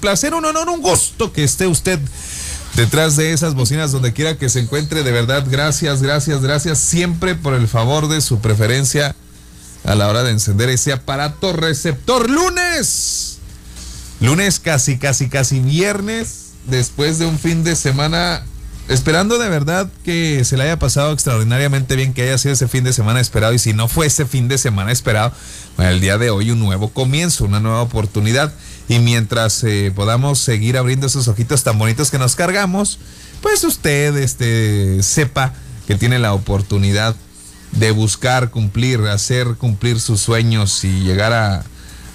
placer, un honor, un gusto que esté usted detrás de esas bocinas donde quiera que se encuentre. De verdad, gracias, gracias, gracias siempre por el favor de su preferencia a la hora de encender ese aparato receptor. Lunes. Lunes casi, casi, casi viernes. Después de un fin de semana. Esperando de verdad que se le haya pasado extraordinariamente bien, que haya sido ese fin de semana esperado. Y si no fue ese fin de semana esperado, el día de hoy un nuevo comienzo, una nueva oportunidad. Y mientras eh, podamos seguir abriendo esos ojitos tan bonitos que nos cargamos, pues usted este, sepa que tiene la oportunidad de buscar cumplir, hacer cumplir sus sueños y llegar a,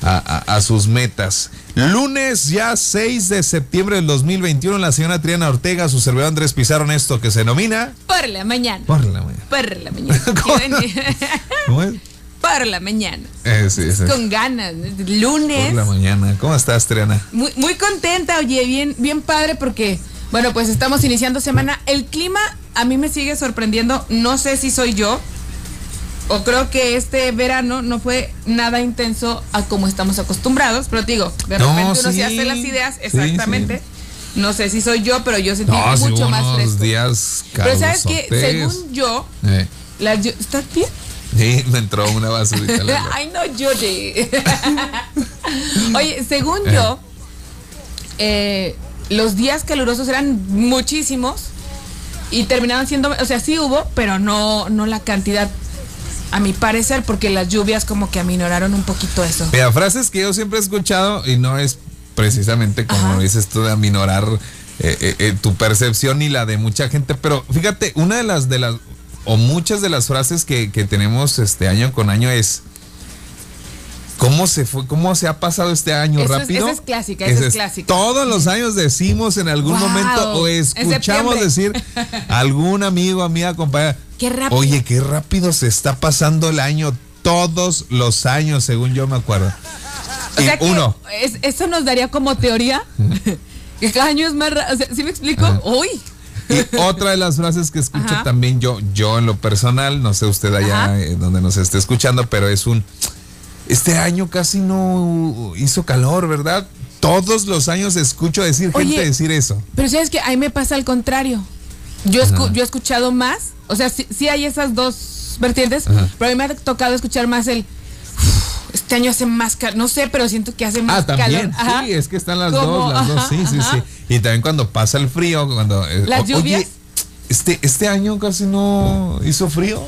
a, sus metas. Lunes ya 6 de septiembre del 2021, la señora Triana Ortega, su servidor Andrés Pizarro, esto que se denomina... Por la mañana. Por la mañana. Por la mañana. ¿Cómo es? Por la mañana. Eh, sí, sí. Con ganas. Lunes. Por la mañana. ¿Cómo estás, Triana? Muy, muy contenta, oye, bien, bien padre porque, bueno, pues estamos iniciando semana. El clima a mí me sigue sorprendiendo. No sé si soy yo, o creo que este verano no fue nada intenso a como estamos acostumbrados, pero te digo, de repente uno se hace las ideas, exactamente. No sé si soy yo, pero yo sentí mucho más fresco. días Pero sabes que, según yo, eh. ¿estás bien? Sí, me entró una basurita. Ay, no llore. Oye, según yo, eh, los días calurosos eran muchísimos y terminaban siendo, o sea, sí hubo, pero no, no la cantidad a mi parecer, porque las lluvias como que aminoraron un poquito eso. Mira, frases que yo siempre he escuchado y no es precisamente como dices tú de aminorar eh, eh, eh, tu percepción y la de mucha gente, pero fíjate, una de las de las o muchas de las frases que, tenemos este año con año es ¿Cómo se fue? ¿Cómo se ha pasado este año rápido? esa es clásica, esa es, clásica. Todos los años decimos en algún momento o escuchamos decir algún amigo, amiga, compañera. Qué rápido. Oye, qué rápido se está pasando el año. Todos los años, según yo me acuerdo. O sea uno. eso nos daría como teoría. que cada año es más rápido. ¿Sí me explico? Uy. Y otra de las frases que escucho también yo, yo en lo personal, no sé usted allá eh, donde nos esté escuchando, pero es un este año casi no hizo calor, ¿verdad? Todos los años escucho decir gente decir eso. Pero sabes que a mí me pasa al contrario. Yo, yo he escuchado más, o sea, sí, hay esas dos vertientes, pero a mí me ha tocado escuchar más el este año hace más calor, no sé, pero siento que hace más ah, ¿también? Sí, es que están las dos, las dos, sí, sí, sí. Y también cuando pasa el frío, cuando... Eh, las lluvias. este, este año casi no hizo frío.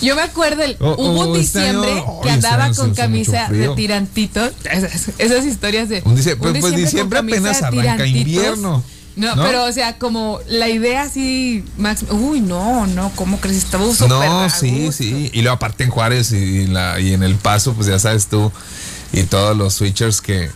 Yo me acuerdo, el, hubo un este diciembre que andaba con camisa de tirantitos. Esas, historias de. Un dice, pues, pues diciembre apenas arranca invierno. No, pero o sea, como la idea así, Max, uy, no, no, ¿cómo crees? Estaba súper No, sí, sí. Y luego aparte en Juárez y, la, y en El Paso, pues ya sabes tú, y todos los switchers que,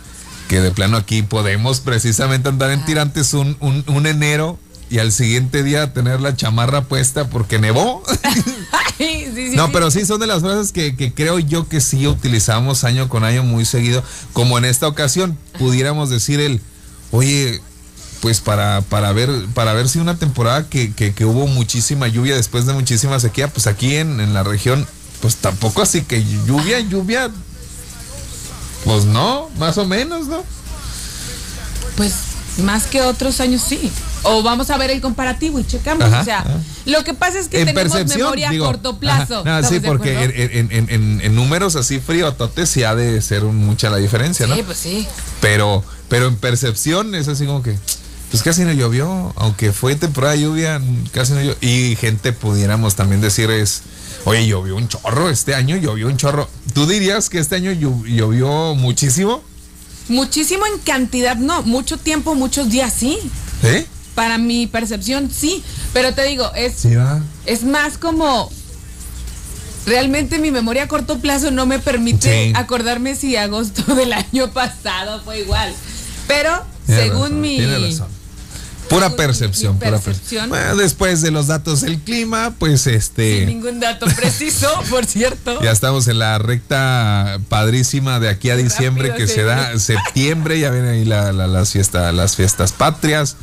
que de plano aquí podemos precisamente andar en tirantes un, un, un enero y al siguiente día tener la chamarra puesta porque nevó. no, pero sí son de las frases que, creo yo que sí utilizamos año con año muy seguido. Como en esta ocasión, pudiéramos decir el, oye, pues para, para ver, para ver si una temporada que, que, hubo muchísima lluvia después de muchísima sequía, pues aquí en, en la región, pues tampoco así que lluvia, lluvia, pues no, más o menos, ¿no? Pues más que otros años sí. O vamos a ver el comparativo y checamos. o sea, lo que pasa es que tenemos memoria a corto plazo. sí, porque en, números así frío, tote sí ha de ser mucha la diferencia, ¿no? Sí, pues sí. Pero, pero en percepción es así como que, pues casi no llovió, aunque fue temporada de lluvia, casi no llovió. Y gente pudiéramos también decir es, oye, llovió un chorro este año, llovió un chorro. ¿Tú dirías que este año llovió muchísimo? Muchísimo en cantidad, no. Mucho tiempo, muchos días, sí. ¿Eh? Para mi percepción, sí. Pero te digo, es, es más como. Realmente mi memoria a corto plazo no me permite acordarme si agosto del año pasado fue igual. Pero, según mi. Pura percepción, pura percepción. Bueno, después de los datos del clima, pues este. Sin ningún dato preciso, por cierto. Ya estamos en la recta padrísima de aquí a diciembre que se da septiembre, ya vienen ahí las fiestas, las fiestas patrias.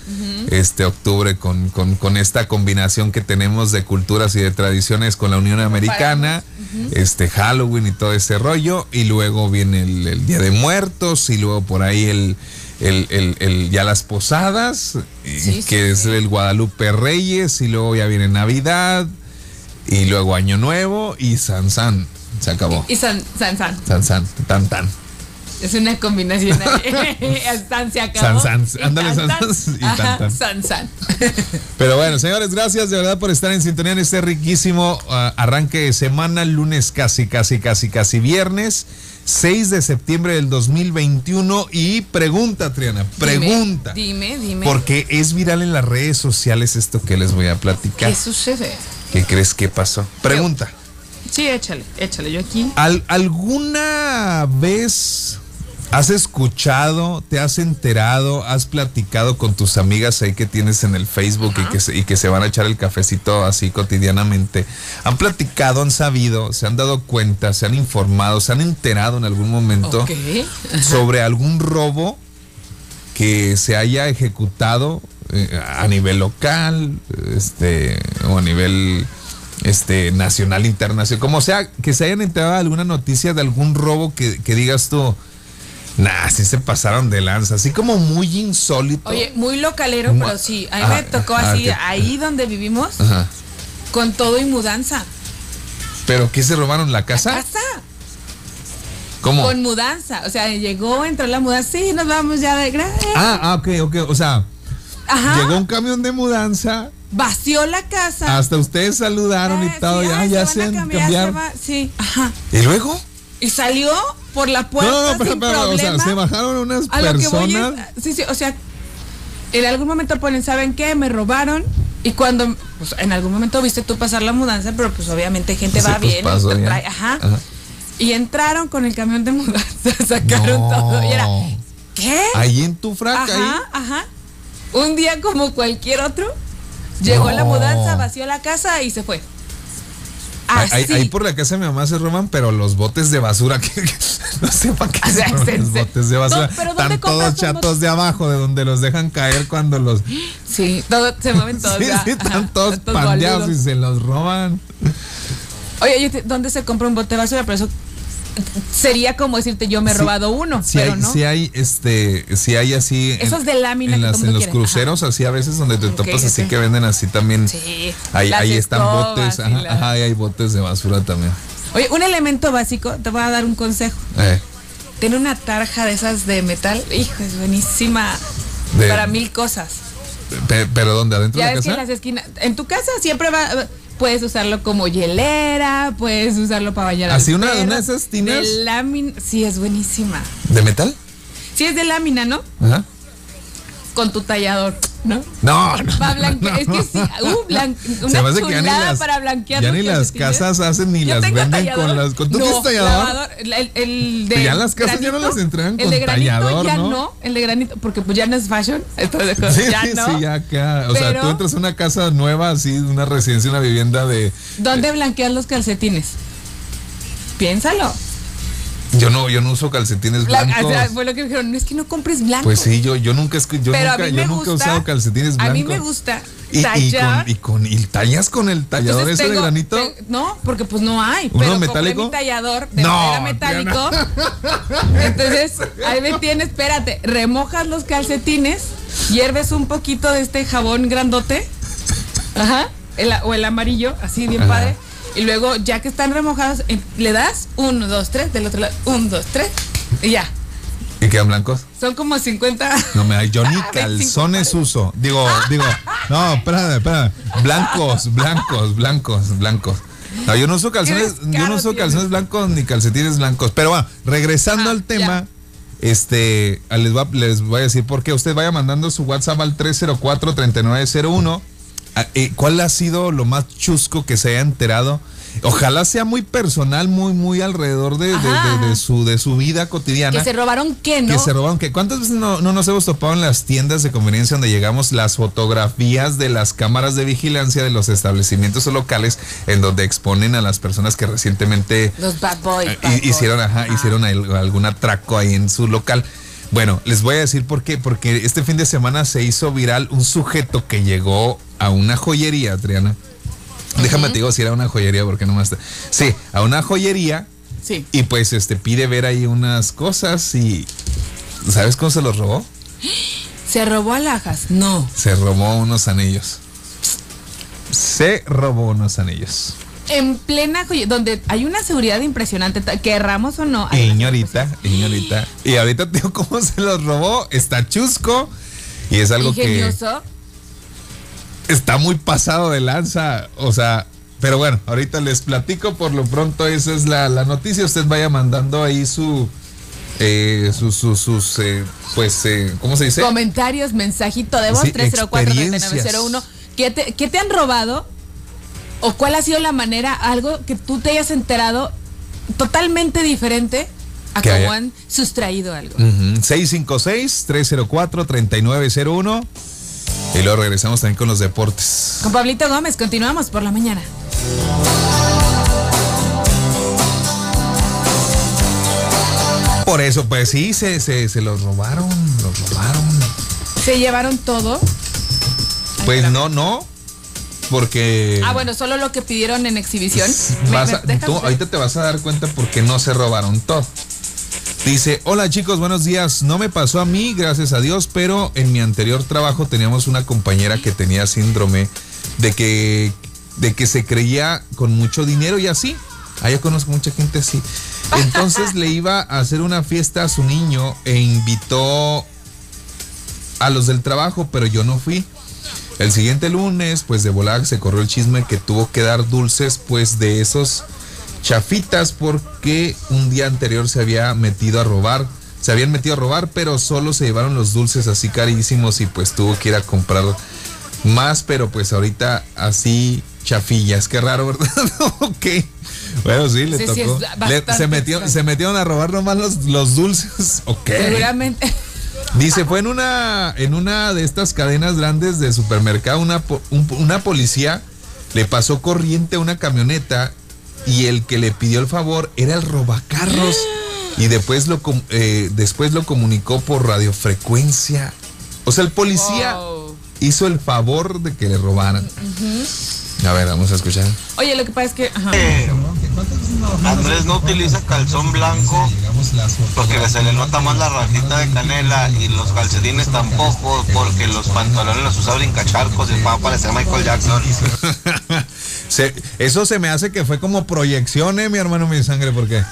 Este octubre con, con, esta combinación que tenemos de culturas y de tradiciones con la Unión Americana, este Halloween y todo ese rollo. Y luego viene el Día de Muertos, y luego por ahí el el, el, el- ya las posadas, y Sí, que sí, es sí. el Guadalupe Reyes, y luego ya viene Navidad, y luego Año Nuevo, y San San. Se acabó. Y San San San. San San, tan tan. Es una combinación. San se acabó. San, San. Y Ándale, San. San, y tan, tan. San San. Pero bueno, señores, gracias de verdad por estar en sintonía en este riquísimo ah, arranque de semana, lunes casi, casi, casi, casi viernes, 6 de septiembre del 2021. Y pregunta, Triana, pregunta. Dime, dime. Porque es viral en las redes sociales esto que les voy a platicar. ¿Qué sucede? ¿Qué crees que pasó? Pregunta. Sí, échale, échale. Yo aquí. ¿Al- ¿Alguna vez has escuchado, te has enterado, has platicado con tus amigas ahí que tienes en el Facebook y que, se, y que se van a echar el cafecito así cotidianamente? ¿Han platicado, han sabido, se han dado cuenta, se han informado, se han enterado en algún momento sobre algún robo que se haya ejecutado eh, a nivel local este, o a nivel este, nacional, internacional, como sea, que se hayan enterado de alguna noticia de algún robo que, que digas tú, nah, sí se pasaron de lanza, así como muy insólito. Oye, muy localero, pero sí. A mí Ah, me tocó ah, así, ahí donde vivimos, Ajá. con todo y mudanza. ¿Pero qué se robaron? ¿La casa? Casa. ¿Cómo? Con mudanza. O sea, llegó, entró la mudanza. Sí, nos vamos ya de gra- Ah, ah, ok, ok, o sea, Ajá. llegó un camión de mudanza, Vació la casa. hasta ustedes saludaron Ah, y todo, sí, ya, ah, ya se se van a han cambiar, cambiado. se va- Sí, ajá. ¿Y luego? Y salió por la puerta No, no, pero, sin pero, o sea, se bajaron unas A lo que voy personas. es, sí, sí, o sea, en algún momento ponen, ¿saben qué? Me robaron. Y cuando, pues en algún momento viste tú pasar la mudanza, pero pues obviamente gente Sí, va pues, bien. ya. trae- ajá. Ajá. Y entraron con el camión de mudanza, sacaron No. todo. Y era, ¿qué? Ahí en tu fraca, Ajá, ajá. Un día como cualquier otro, llegó la mudanza, vació la casa y se fue. Ahí. Ahí por la casa de mi mamá se roban, pero los botes de basura, que, que- no sé para qué O sea, se roban es- los botes de basura. No, pero ¿dónde Están todos chatos de abajo, de donde los dejan caer cuando los... Sí, todo, se mueven todos. sí, sí, están todos pandeados y se los roban. Oye, ¿dónde se compra un bote de basura? Pero eso sería como decirte, yo me he Sí, robado uno, Si pero hay, no. sí hay, este, si hay así. en- Esos de lámina En, que las- en los quiere, cruceros, así a veces donde te topas así que venden así también. Sí. Ahí, las ahí están botes, ajá, la- ajá, y hay botes de basura también. Oye, un elemento básico, te voy a dar un consejo. Eh, Tiene una tarja de esas de metal, hijo, es buenísima De- para mil cosas. pe- pero ¿dónde? ¿Adentro Ya de la que en casa? las esquinas, en tu casa siempre va, puedes usarlo como hielera, puedes usarlo para bañar ¿Así al una- perro, una de esas tinas? De lámina, sí, es buenísima. ¿De metal? Sí, es de lámina, ¿no? Ajá. Con tu tallador, ¿no? No, no. Para blanquear, es que sí, uh, blan- una chulada las, para blanquear ya ni las casas hacen ni Yo las venden tallador. con las. ¿Con tú no, tallador? el, el de Ya las casas ya no las entregan el con de granito tallador, ya ¿no? el de granito, porque pues ya no es fashion. esto de- Sí, ya sí, no. sí, ya acá. O sea, Pero- tú entras a una casa nueva, así, una residencia, una vivienda de. ¿Dónde blanqueas los calcetines? Piénsalo. Yo no, yo no uso calcetines La- blancos. o sea, fue lo que me dijeron, no es que no compres blanco. Pues sí, yo, yo nunca, yo pero nunca, yo nunca he usado calcetines blancos. A mí me gusta Y, y tallar. con, y con y tallas con el tallador Entonces ese de tengo- granito. te- no, porque pues no hay. ¿Uno pero metálico? mi tallador de No, metálico. Entonces, ahí me tienes, espérate, remojas los calcetines, hierves un poquito de este jabón grandote, ajá, el o el amarillo, así bien Ajá. padre. Y luego, ya que están remojados, em- le das uno, dos, tres, del otro lado, uno, dos, tres, y ya. ¿Y quedan blancos? Son como 50. No me da, yo ni 25 calzones uso. Digo, digo, no, espérame, espérame. Blancos, blancos, blancos, blancos. No, yo no uso calzones, yo no uso calzones blancos ni calcetines blancos. Pero bueno, regresando Ah, al tema, ya. este, ah, les, va- les voy a decir por qué. Usted vaya mandando su WhatsApp al 304-3901. Ah, ¿Cuál ha sido lo más chusco que se haya enterado? Ojalá sea muy personal, muy, muy alrededor de, de- Ajá. de- de su, de su vida cotidiana. Que se robaron qué, ¿no? Que se robaron. ¿qué? ¿Cuántas veces no, no nos hemos topado en las tiendas de conveniencia donde llegamos las fotografías de las cámaras de vigilancia de los establecimientos o locales en donde exponen a las personas que recientemente Los bad boys. eh, bad boys. hicieron, ajá, Ajá. hicieron al- algún atraco ahí en su local? Bueno, les voy a decir por qué. Porque este fin de semana se hizo viral un sujeto que llegó a una joyería, Adriana. Déjame te digo si era una joyería porque no más. Sí, a una joyería Sí. y pues este pide ver ahí unas cosas y ¿sabes cómo se los robó? ¿Se robó alhajas? No. Se robó unos anillos. Se robó unos anillos. En plena donde hay una seguridad impresionante, querramos o no. Señorita, señorita. Y ahorita digo cómo se los robó. Está chusco. Y es algo que Ingenioso. está muy pasado de lanza. O sea, pero bueno, ahorita les platico. Por lo pronto, esa es la, la noticia. Usted vaya mandando ahí su. Eh, sus, sus, sus, eh, pues, eh, ¿cómo se dice? Comentarios, mensajito de voz Sí, 304-3901. ¿Qué te, ¿Qué te han robado? ¿O cuál ha sido la manera, algo que tú te hayas enterado totalmente diferente a Que cómo han sustraído algo? Ujú, 656-304-3901. Y luego regresamos también con los deportes. Con Pablito Gómez, continuamos por la mañana. Por eso, pues sí, se, se, se los robaron, los robaron. ¿Se llevaron todo? Pues no, no, porque... Ah, bueno, solo lo que pidieron en exhibición. Vas a- tú ahorita te vas a dar cuenta porque no se robaron todo. Dice, hola chicos, buenos días. No me pasó a mí, gracias a Dios, pero en mi anterior trabajo teníamos una compañera que tenía síndrome de que, de que se creía con mucho dinero y así. Ah, yo conozco mucha gente así. Entonces le iba a hacer una fiesta a su niño e invitó a los del trabajo, pero yo no fui. El siguiente lunes, pues de volada se corrió el chisme que tuvo que dar dulces, pues de esos chafitas, porque un día anterior se había metido a robar. Se habían metido a robar, pero solo se llevaron los dulces así carísimos y pues tuvo que ir a comprar más, pero pues ahorita así chafillas. Qué raro, ¿verdad? ok. Bueno, sí, le Sí, tocó. Le- se, metió, se metieron a robar nomás los, los dulces. Ok. Seguramente. Dice, fue en una, en una de estas cadenas grandes de supermercado, una, un- una policía le pasó corriente a una camioneta y el que le pidió el favor era el robacarros y después lo, eh, después lo comunicó por radiofrecuencia. O sea, el policía Wow. hizo el favor de que le robaran. A ver, vamos a escuchar. Oye, lo que pasa es que. ajá. Andrés no utiliza calzón blanco porque se le nota más la rajita de canela y los calcetines tampoco porque los pantalones los usa brincacharcos y va a parecer Michael Jackson. Se- eso se me hace que fue como proyección, ¿eh, mi hermano, mi sangre, porque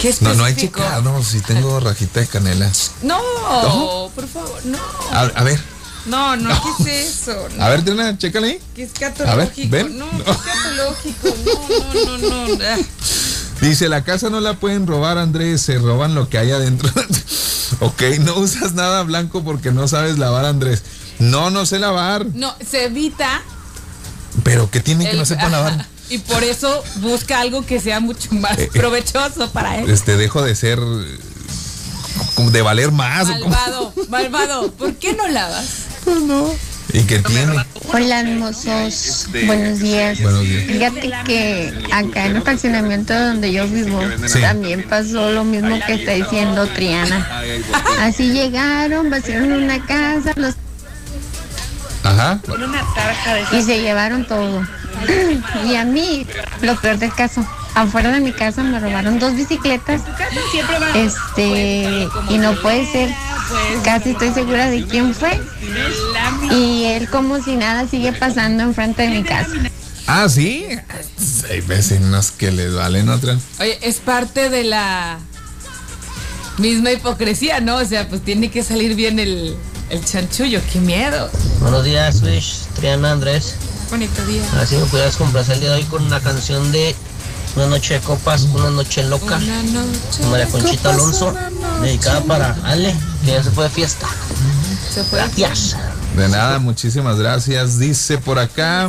¿Qué no, no hay específico? checado, si tengo rajita de canela. No, ¿No? por favor, no. A, a ver, No, no, ¿qué es eso? No, a ver, Triana, chécale ahí. ¿Qué escatológico? ven. No, No. ¿qué escatológico? No, no, no, no. Dice, la casa no la pueden robar, Andrés, se roban lo que hay adentro. ok, no usas nada blanco porque no sabes lavar, Andrés. No, no sé lavar. No, se evita. Pero ¿qué tiene que no sepa lavar? Y por eso busca algo que sea mucho más Eh, eh. provechoso para él. Este, dejo de ser, de valer más. Malvado, malvado. ¿Por qué no lavas? ¿Y qué tiene? Hola hermosos, buenos días. Buenos días. Fíjate que acá en el fraccionamiento donde yo vivo Sí. también pasó lo mismo que está diciendo Triana. Así llegaron, vaciaron una casa los- Ajá. y se llevaron todo. Y a mí, lo peor del caso, afuera de mi casa me robaron dos bicicletas. Este, y no puede ser, casi estoy segura de quién fue. Y él como si nada sigue pasando enfrente de mi casa. Ah, sí. Hay vecinos que les valen otra. Oye, es parte de la misma hipocresía, ¿no? O sea, pues tiene que salir bien el, el chanchullo. ¡Qué miedo! Buenos días, Wish, Triana Andrés. Bonito día. A ver si me pudieras complacer el día de hoy con una canción de Una noche de copas, una noche loca. María Conchita copas, Alonso, dedicada para Ale, que ya se fue de fiesta. Se fue. Gracias. De nada, muchísimas gracias. Dice por acá.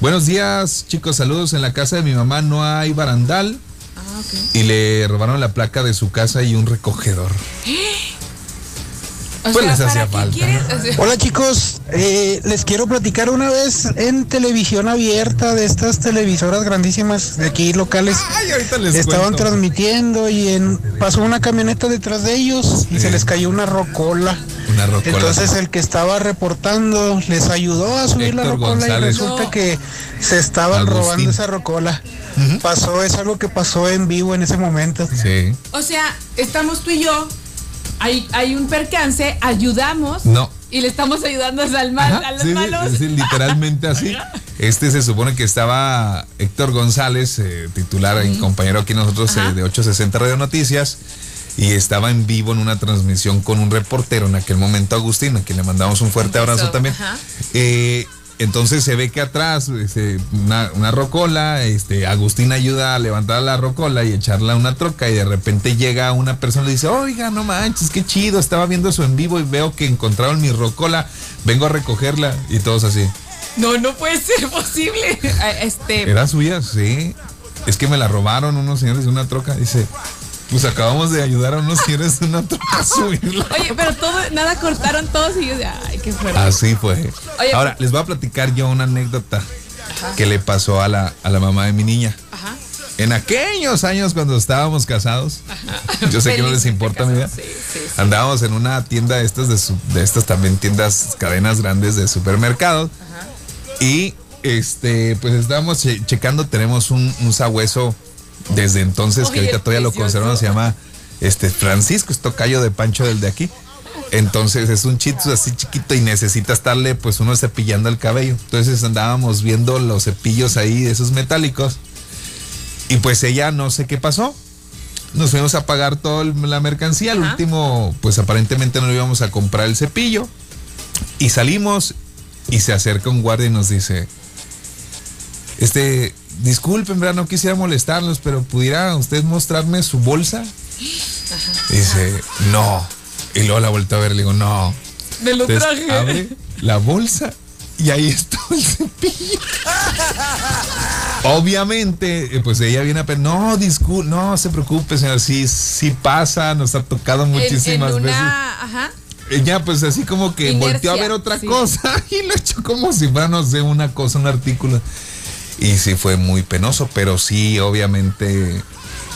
Buenos días, chicos. Saludos. En la casa de mi mamá no hay barandal Ah, ok. y le robaron la placa de su casa y un recogedor. O Pues sea, les ¿para hacía qué falta, quieres? O sea, Hola chicos, eh, les quiero platicar una vez en televisión abierta de estas televisoras grandísimas de aquí locales. Ay, ahorita les Estaban cuento. transmitiendo y en, pasó una camioneta detrás de ellos y Sí. se les cayó una rocola. Una rocola. Entonces el que estaba reportando les ayudó a subir la rocola González. y resulta No. que se estaban Agustín. robando esa rocola. Pasó, es algo que pasó en vivo en ese momento. Sí. o sea, estamos tú y yo hay, hay un percance, ayudamos. No. Y le estamos ayudando al mal, Ajá, a los sí, sí, malos. sí, literalmente así. Este se supone que estaba Héctor González, eh, titular y compañero aquí nosotros eh, de 860 Radio Noticias, y estaba en vivo en una transmisión con un reportero en aquel momento, Agustín, a quien le mandamos un fuerte abrazo también. ajá. Eh, entonces se ve que atrás, este, una, una rocola, este, Agustín ayuda a levantar la rocola y echarla a una troca y de repente llega una persona y le dice, oiga, no manches, qué chido, estaba viendo eso en vivo y veo que encontraron mi rocola, vengo a recogerla y todos así. No, no puede ser posible. Ah, Este, ¿Era suya? Sí. Es que me la robaron unos señores de una troca, dice. Pues acabamos de ayudar a unos señores de una troca a subirla. oye, pero todo, nada cortaron todos y yo de, ay, qué fuerte. Así fue. Oye, Ahora, les voy a platicar yo una anécdota que le pasó a la, a la mamá de mi niña. Ajá. En aquellos años cuando estábamos casados, yo sé que no les importa mi vida. sí, sí, sí. Andábamos en una tienda de estas, de, su- de estas también tiendas, cadenas grandes de supermercados. Y este, pues estábamos che- checando, tenemos un, un sabueso desde entonces, que ahorita todavía lo conservan, se llama este Francisco, es tocayo de Pancho del de aquí. Entonces es un chitsu así chiquito y necesita estarle pues uno cepillando el cabello. Entonces andábamos viendo los cepillos ahí, esos metálicos. Y pues ella no sé qué pasó. Nos fuimos a pagar toda la mercancía. Al último, pues aparentemente no íbamos a comprar el cepillo. Y salimos y se acerca un guardia y nos dice, este, disculpen, ¿verdad? No quisiera molestarlos, pero ¿pudiera usted mostrarme su bolsa? Dice, no. Y luego la vuelto a ver, le digo, no. Me lo Entonces, traje. abre la bolsa y ahí está el cepillo. Obviamente, eh, pues ella viene a no, disculpe, no se preocupe, señor, sí, sí pasa, nos ha tocado muchísimas en veces. una, ajá. Ella pues así como que Inercia, volteó a ver otra sí. cosa y lo echó como si fuera, no sé, una cosa, un artículo. Y sí fue muy penoso, pero sí, obviamente,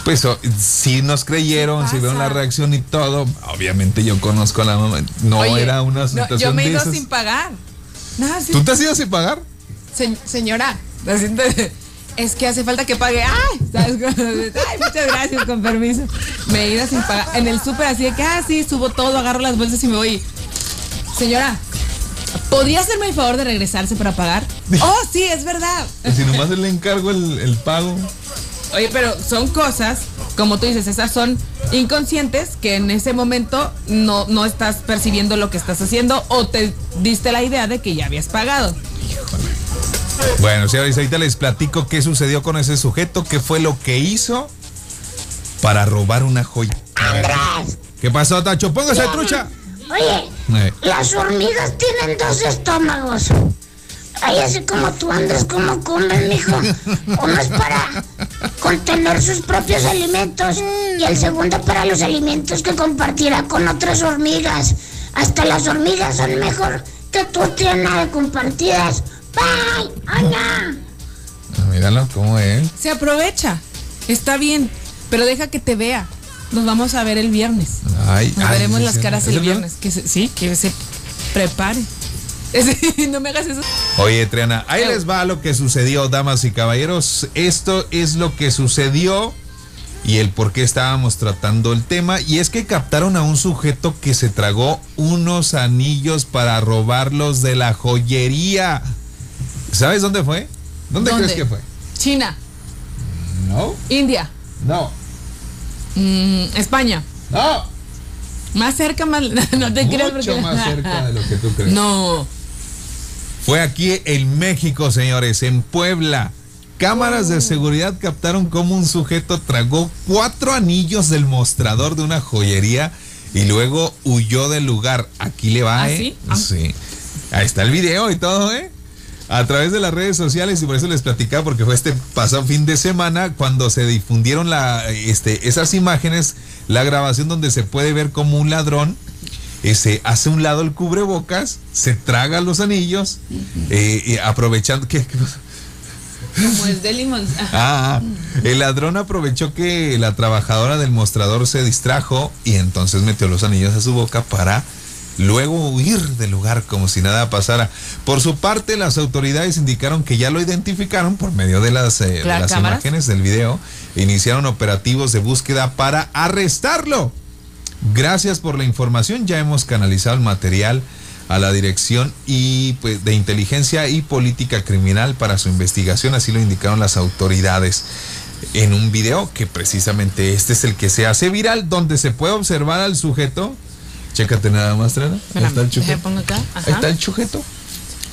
pues sí nos creyeron, Sí vieron la reacción y todo. Obviamente yo conozco a la mamá. No Oye, era una no, situación yo me he ido esas. sin pagar. No, sí. ¿Tú te has ido sin pagar? Se- señora, es que hace falta que pague. Ay, ¿sabes? Ay, muchas gracias, con permiso. Me he ido sin pagar. En el súper así de que, ah, sí, subo todo, agarro las bolsas y me voy. Señora, ¿podría hacerme el favor de regresarse para pagar? Oh, sí, es verdad. Si nomás le encargo el, el pago. Oye, pero son cosas, como tú dices, esas son inconscientes que en ese momento no, no estás percibiendo lo que estás haciendo o te diste la idea de que ya habías pagado. Bueno, señores, ahorita les platico qué sucedió con ese sujeto, qué fue lo que hizo para robar una joya. ¿Qué pasó, Tacho? Póngase trucha. Oye, Eh, las hormigas tienen dos estómagos. Ay, así como tú andas, como comen, mijo. Uno es para contener sus propios alimentos y el segundo para los alimentos que compartirá con otras hormigas. Hasta las hormigas son mejor que tú tienes compartidas. Bye, hola. ah, míralo, cómo es. Se aprovecha. Está bien, pero deja que te vea. Nos vamos a ver el viernes. Ay, Nos ay, veremos las caras ¿Es el viernes. Que se- sí, que se prepare. No me hagas eso. Oye, Triana, ahí les va lo que sucedió, damas y caballeros. Esto es lo que sucedió y el por qué estábamos tratando el tema. Y es que captaron a un sujeto que se tragó unos anillos para robarlos de la joyería. ¿Sabes dónde fue? ¿Dónde, ¿Dónde? crees que fue? China, No, India, no, mm, España. no. Más cerca, más. No te creas porque- más cerca de lo que tú crees. No. Fue aquí en México, señores, en Puebla. Cámaras de seguridad captaron cómo un sujeto tragó cuatro anillos del mostrador de una joyería y luego huyó del lugar. Aquí le va, ¿Ah, ¿eh? sí? Ah. Sí. Ahí está el video y todo, ¿eh? A través de las redes sociales y por eso les platicaba porque fue este pasado fin de semana cuando se difundieron la, este, esas imágenes, la grabación donde se puede ver como un ladrón ese hace un lado el cubrebocas, se traga los anillos, eh, y aprovechando que Como es de limón. ah, el ladrón aprovechó que la trabajadora del mostrador se distrajo y entonces metió los anillos a su boca para luego huir del lugar como si nada pasara. Por su parte, las autoridades indicaron que ya lo identificaron por medio de las, eh, de las imágenes del video e iniciaron operativos de búsqueda para arrestarlo. Gracias por la información. Ya hemos canalizado el material a la Dirección y pues, de Inteligencia y Política Criminal para su investigación, así lo indicaron las autoridades en un video que precisamente este es el que se hace viral, donde se puede observar al sujeto. Chécate nada más, Trena. Ahí está el sujeto. Ahí Ajá. está el sujeto.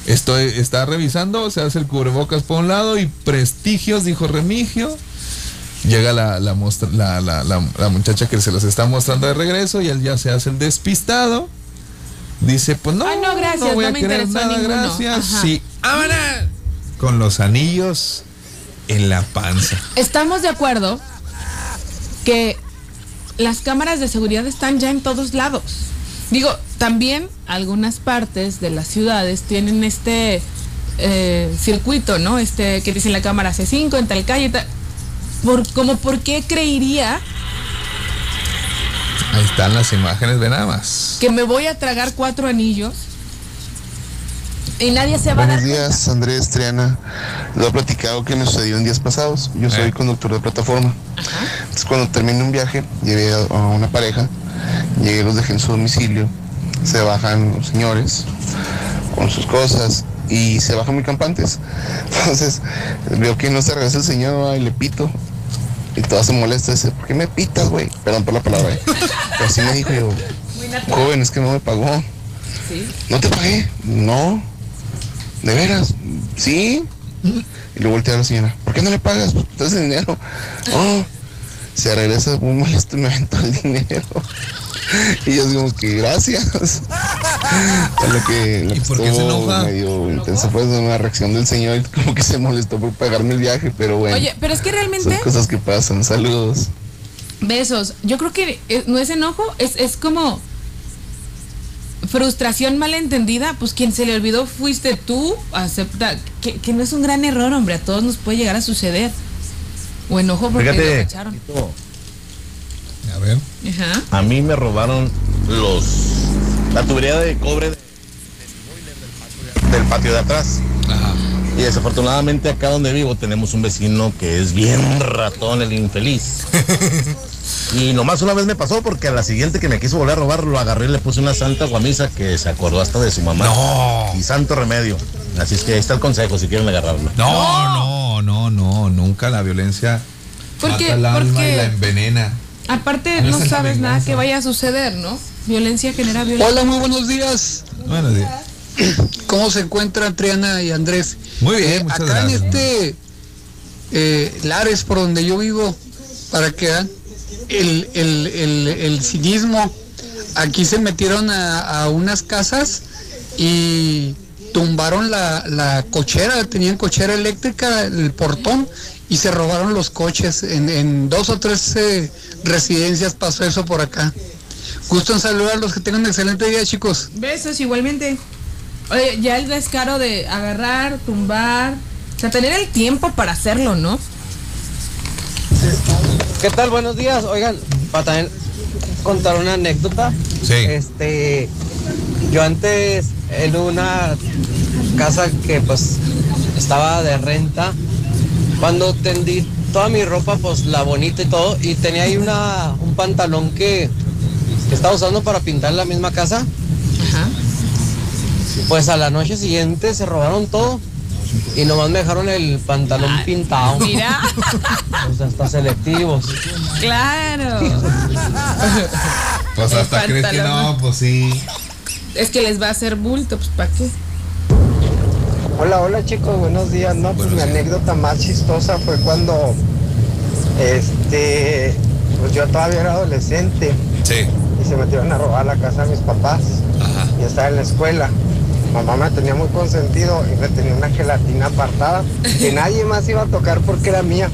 Estoy, está revisando, se hace el cubrebocas por un lado y prestigios, dijo Remigio. Llega la, la, mostra- la, la- la- la muchacha que se los está mostrando de regreso y él ya se hace el despistado. Dice, pues no, Ay, no, gracias, voy no a me querer nada, ninguno. gracias. Ajá. Sí, ¡vámonos! Con los anillos en la panza. Estamos de acuerdo que las cámaras de seguridad están ya en todos lados. Digo, también algunas partes de las ciudades tienen este eh, circuito, ¿no? Este que dice la cámara C5 en tal calle. tal. Por, como por qué creería Ahí están las imágenes, ve nada más. que me voy a tragar cuatro anillos y nadie se va a dar Buenos días, Andrés Triana. Lo he platicado que me sucedió en días pasados. Yo soy Eh. conductor de plataforma. Entonces, cuando terminé un viaje, llevé a una pareja, llegué, los dejé en su domicilio. Se bajan los señores con sus cosas y se bajan muy campantes. Entonces, veo que no se regresa el señor y le pito. Y toda se molesta. Dice, ¿por qué me pitas, güey? Perdón por la palabra. ¿eh? Pero así me dijo yo, joven, es que no me pagó. Sí. ¿No te pagué? No. ¿De veras? ¿Sí? Y le voltea a la señora. ¿Por qué no le pagas? Pues el dinero. Oh. Se regresa muy molesto y me aventó el dinero. Y yo digo que gracias. A lo que, lo ¿Y que por qué se estuvo enoja? medio intensa fue una reacción del señor y como que se molestó por pagarme el viaje, pero bueno. Oye, pero es que son realmente cosas que pasan. Saludos. besos. Yo creo que eh, no es enojo, es, es como frustración malentendida. Pues quien se le olvidó fuiste tú. Acepta que, que no es un gran error, hombre. A todos nos puede llegar a suceder. O enojo porque Fíjate. lo cacharon. A ver. Ajá. A mí me robaron los la tubería de cobre de- del patio de atrás. Ajá. Y desafortunadamente acá donde vivo tenemos un vecino que es bien ratón, el infeliz. Y nomás una vez me pasó porque a la siguiente que me quiso volver a robar lo agarré y le puse una santa guamisa que se acordó hasta de su mamá. No. Y santo remedio. Así es que ahí está el consejo si quieren agarrarlo. No, no, no, no, nunca la violencia Porque- mata el alma porque- y la envenena. Aparte, No no sabes nada que vaya a suceder, ¿no? Violencia genera violencia. Hola, muy buenos días. Buenos días. ¿Cómo se encuentran Triana y Andrés? Muy bien, Eh, muchas acá gracias. en este eh, Lares, por donde yo vivo, para que vean el, el, el, el cinismo, aquí se metieron a, a unas casas y tumbaron la, la cochera, tenían cochera eléctrica, el portón, y se robaron los coches. En, en dos o tres eh, residencias pasó eso por acá. Gusto en saludarlos, que tengan un excelente día, chicos. Besos igualmente. Oye, ya el descaro de agarrar, tumbar, o sea, tener el tiempo para hacerlo, ¿no? ¿Qué tal? Buenos días. Oigan, para también contar una anécdota. Sí. Este, yo antes en una casa que pues estaba de renta, cuando tendí toda mi ropa, pues la bonita y todo, y tenía ahí una, un pantalón que, que estaba usando para pintar la misma casa. Pues a la noche siguiente se robaron todo y nomás me dejaron el pantalón pintado. Mira, O sea, hasta selectivos. claro. Pues hasta crees que pantalón. no, pues sí. Es que les va a hacer bulto, pues ¿para qué? Hola, hola chicos, buenos días. No, pues mi anécdota más chistosa fue cuando este pues yo todavía era adolescente Sí. y se metieron a robar la casa de mis papás. Ajá. Y estaba en la escuela. Mamá me tenía muy consentido y me tenía una gelatina apartada que nadie más iba a tocar porque era mía.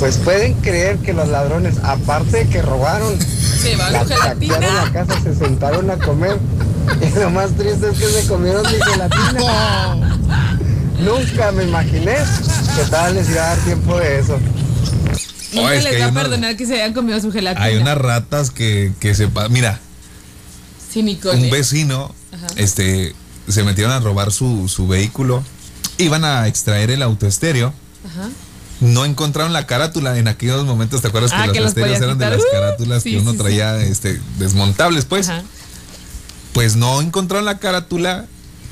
Pues pueden creer que los ladrones, aparte de que robaron, Se va la la saquearon la gelatina. casa, se sentaron a comer. Y lo más triste es que se comieron mi gelatina. Nunca me imaginé que tal les iba a dar tiempo de eso. Nunca Oh, es que les va a perdonar que se hayan comido su gelatina. Hay unas ratas que, que se... Mira, Sinicones. un vecino, Ajá. este, se metieron a robar su, su vehículo. Iban a extraer el autoestéreo Ajá. no encontraron la carátula en aquellos momentos. ¿Te acuerdas Ah, que, que los estéreos eran de las Uh, carátulas sí, que uno sí, sí. traía este, desmontables? Pues, Ajá. pues no encontraron la carátula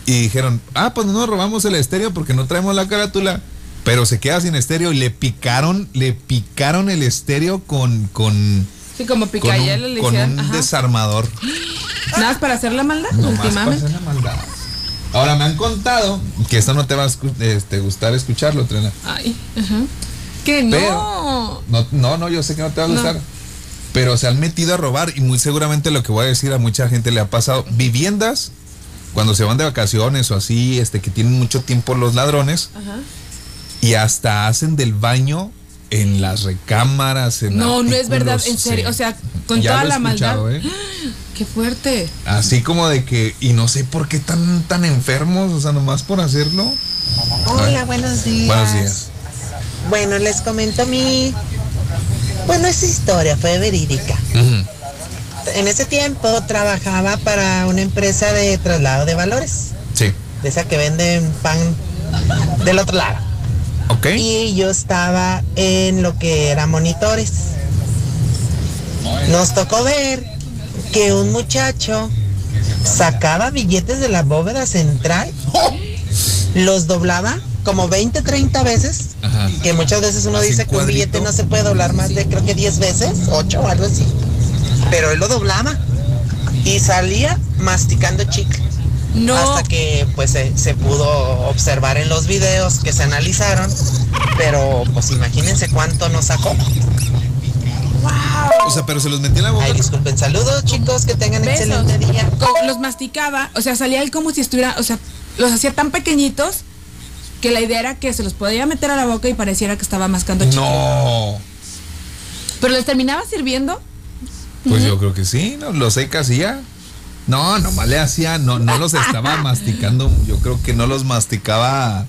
y dijeron, ah, pues no nos robamos el estéreo porque no traemos la carátula. Pero se queda sin estéreo y le picaron, le picaron el estéreo con, con, Sí, como con un, le con hicieron. un ajá. desarmador. Nada más para hacer la maldad, para últimamente. hacer la maldad. Ahora me han contado que esto no te va a este, gustar escucharlo, Trena. Ay, ajá. Que no. No, no, no, yo sé que no te va a No. gustar. Pero se han metido a robar y muy seguramente lo que voy a decir a mucha gente le ha pasado. Viviendas, cuando se van de vacaciones o así, este, que tienen mucho tiempo los ladrones Ajá. y hasta hacen del baño en las recámaras. En No, no es verdad, en serio. sí. O sea, con Ya toda lo he la maldad. ¿eh? Qué fuerte. Así como de que, y no sé por qué tan, tan enfermos, o sea, nomás por hacerlo. Hola, buenos días. Buenos días. Bueno, les comento mi... Bueno, esa historia fue verídica. En ese tiempo trabajaba para una empresa de traslado de valores, Sí. de esa que venden pan del otro lado. Y yo estaba en lo que era monitores. Nos tocó ver que un muchacho sacaba billetes de la bóveda central, los doblaba como 20, 30 veces, Ajá. que muchas veces uno dice que un billete no se puede doblar más de creo que 10 veces, 8 o algo así. Pero él lo doblaba y salía masticando chicle. No. Hasta que pues se, se pudo observar en los videos que se analizaron. Pero pues imagínense cuánto nos sacó. O sea, pero se los metí en la boca. Ay, disculpen, saludos chicos, que tengan Besos. excelente día. Los masticaba, o sea, salía él como si estuviera, o sea, los hacía tan pequeñitos que la idea era que se los podía meter a la boca y pareciera que estaba mascando chicle. No. Pero les terminaba sirviendo. Pues yo creo que sí, ¿no? Los secas y ya. No, nomás le hacía, no, no los estaba masticando, yo creo que no los masticaba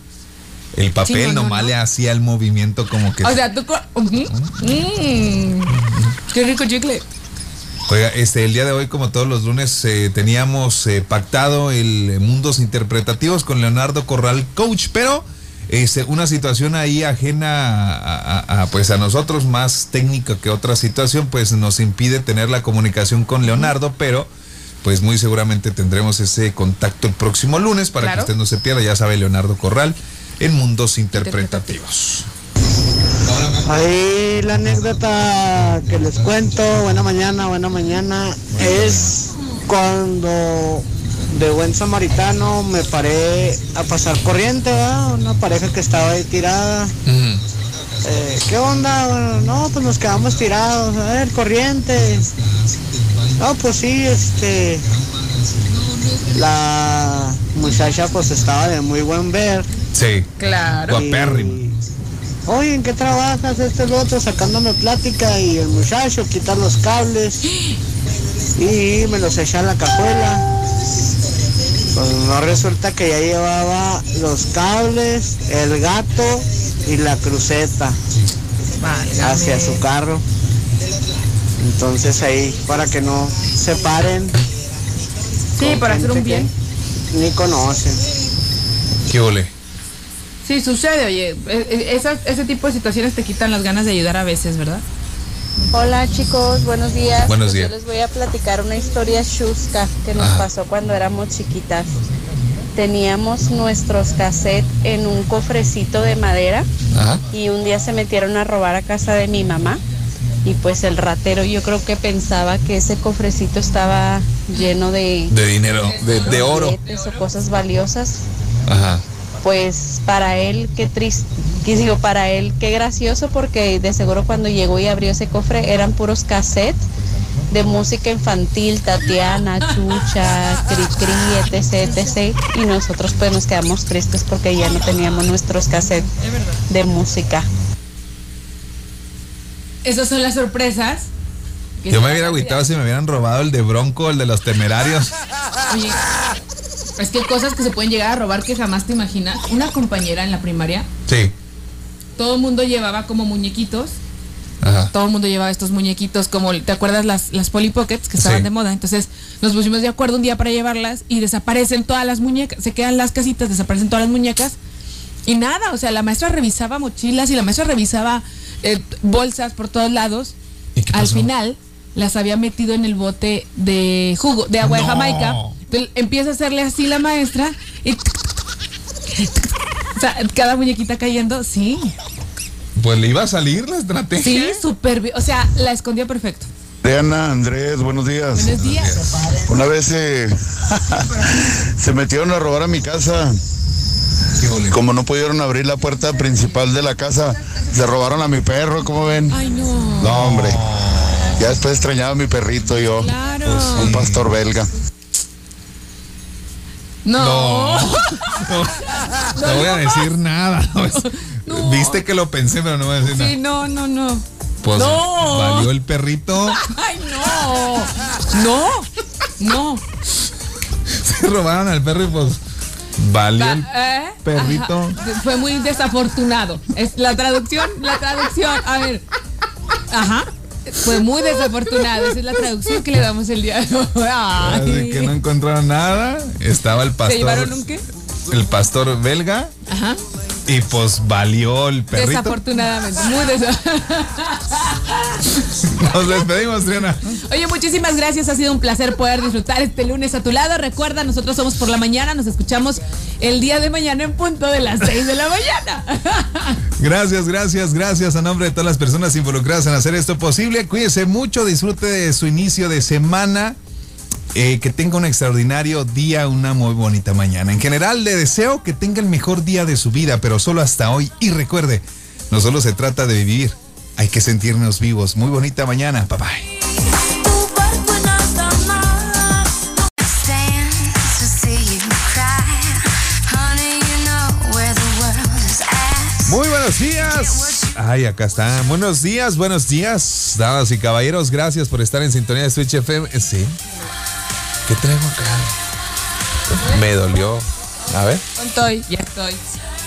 el papel, Sí, no, no, nomás no. le hacía el movimiento como que... O sea, tú. Mm. Qué rico chicle. Oiga, este, el día de hoy, como todos los lunes, eh, teníamos eh, pactado el eh, Mundos Interpretativos con Leonardo Corral, coach, pero este, una situación ahí ajena a, a- a, pues a nosotros, más técnica que otra situación, pues nos impide tener la comunicación con Leonardo, pero pues muy seguramente tendremos ese contacto el próximo lunes para Claro. que usted no se pierda, ya sabe Leonardo Corral en Mundos Interpretativos. Ahí la anécdota que les cuento, buena mañana, buena mañana, es cuando de buen samaritano me paré a pasar corriente, ¿verdad? una pareja que estaba ahí tirada. Eh, ¿Qué onda? Bueno, no, pues nos quedamos tirados, a ver, corriente. No, pues sí, este, la muchacha pues estaba de muy buen ver. Sí. Claro. Guapérrimo. Oye, ¿en qué trabajas? Este es lo otro, sacándome plática y el muchacho quita los cables y me los echa a la cajuela. Pues no resulta que ya llevaba los cables, el gato y la cruceta hacia su carro. Entonces ahí, para que no se paren. Sí, para hacer un bien. Ni conocen. ¿Qué ole? Sí, sucede, oye. e- e- esas- ese tipo de situaciones te quitan las ganas de ayudar a veces, ¿verdad? Hola chicos, buenos días. Buenos Pues días. Yo les voy a platicar una historia chusca que nos Ajá. pasó cuando éramos chiquitas. Teníamos nuestros cassettes en un cofrecito de madera Ajá. y un día se metieron a robar a casa de mi mamá y pues el ratero yo creo que pensaba que ese cofrecito estaba lleno de, De dinero, de, de oro. o cosas valiosas Ajá. pues para él qué triste, que digo, para él qué gracioso porque de seguro cuando llegó y abrió ese cofre eran puros cassettes de música infantil, Tatiana, Chucha, Cri Cri, etc, etc. Y nosotros pues nos quedamos tristes porque ya no teníamos nuestros cassettes de música. Esas son las sorpresas. Yo me hubiera agüitado si me hubieran robado el de Bronco, el de los temerarios. Oye, es que hay cosas que se pueden llegar a robar que jamás te imaginas. Una compañera en la primaria, Sí. todo el mundo llevaba como muñequitos. Ajá. Todo el mundo llevaba estos muñequitos como, ¿te acuerdas las, las Polly Pockets que estaban Sí. de moda? Entonces nos pusimos de acuerdo un día para llevarlas y desaparecen todas las muñecas, se quedan las casitas, desaparecen todas las muñecas Y nada, o sea, la maestra revisaba mochilas y la maestra revisaba eh, bolsas por todos lados. Al final las había metido en el bote de jugo, de agua de. Jamaica. Entonces, empieza a hacerle así la maestra y... O sea, cada muñequita cayendo, sí. Pues le iba a salir la estrategia. Sí, súper bien. O sea, la escondió perfecto. Diana, Andrés, buenos días. Buenos días. Una vez eh, se metieron a robar a mi casa. Como no pudieron abrir la puerta principal de la casa, se robaron a mi perro, ¿cómo ven? Ay, no. No, hombre. Ya después extrañaba a mi perrito yo. Claro. Un pastor belga. No. No voy a decir nada. pues. Viste que lo pensé, pero no voy a decir Sí, nada. no, no, no. Pues no. valió el perrito. Ay, no. No. No. Se robaron al perro y pues valió el ¿Eh? perrito. Ajá. Fue muy desafortunado. Es la traducción, la traducción. A ver. Ajá. Fue muy desafortunado. Esa es la traducción que le damos el día de hoy. Que no encontraron nada. Estaba el ¿Se llevaron pastor. un qué? El pastor belga. Ajá. Y pues valió el perrito. Desafortunadamente. Muy desafortunado. Nos despedimos, Triana. Oye, muchísimas gracias. Ha sido un placer poder disfrutar este lunes a tu lado. Recuerda, nosotros somos por la mañana. Nos escuchamos el día de mañana en punto de las 6 de la mañana. Gracias, gracias, gracias a nombre de todas las personas involucradas en hacer esto posible. Cuídese mucho, disfrute de su inicio de semana. Eh, que tenga un extraordinario día, una muy bonita mañana. En general, le deseo que tenga el mejor día de su vida, pero solo hasta hoy. Y recuerde, no solo se trata de vivir, hay que sentirnos vivos. Muy bonita mañana, bye bye. Muy buenos días. Ay, acá está. Buenos días, buenos días, damas y caballeros. Gracias por estar en sintonía de Switch FM. Sí. ¿Qué traigo acá? Me dolió. A ver. Estoy, ya estoy.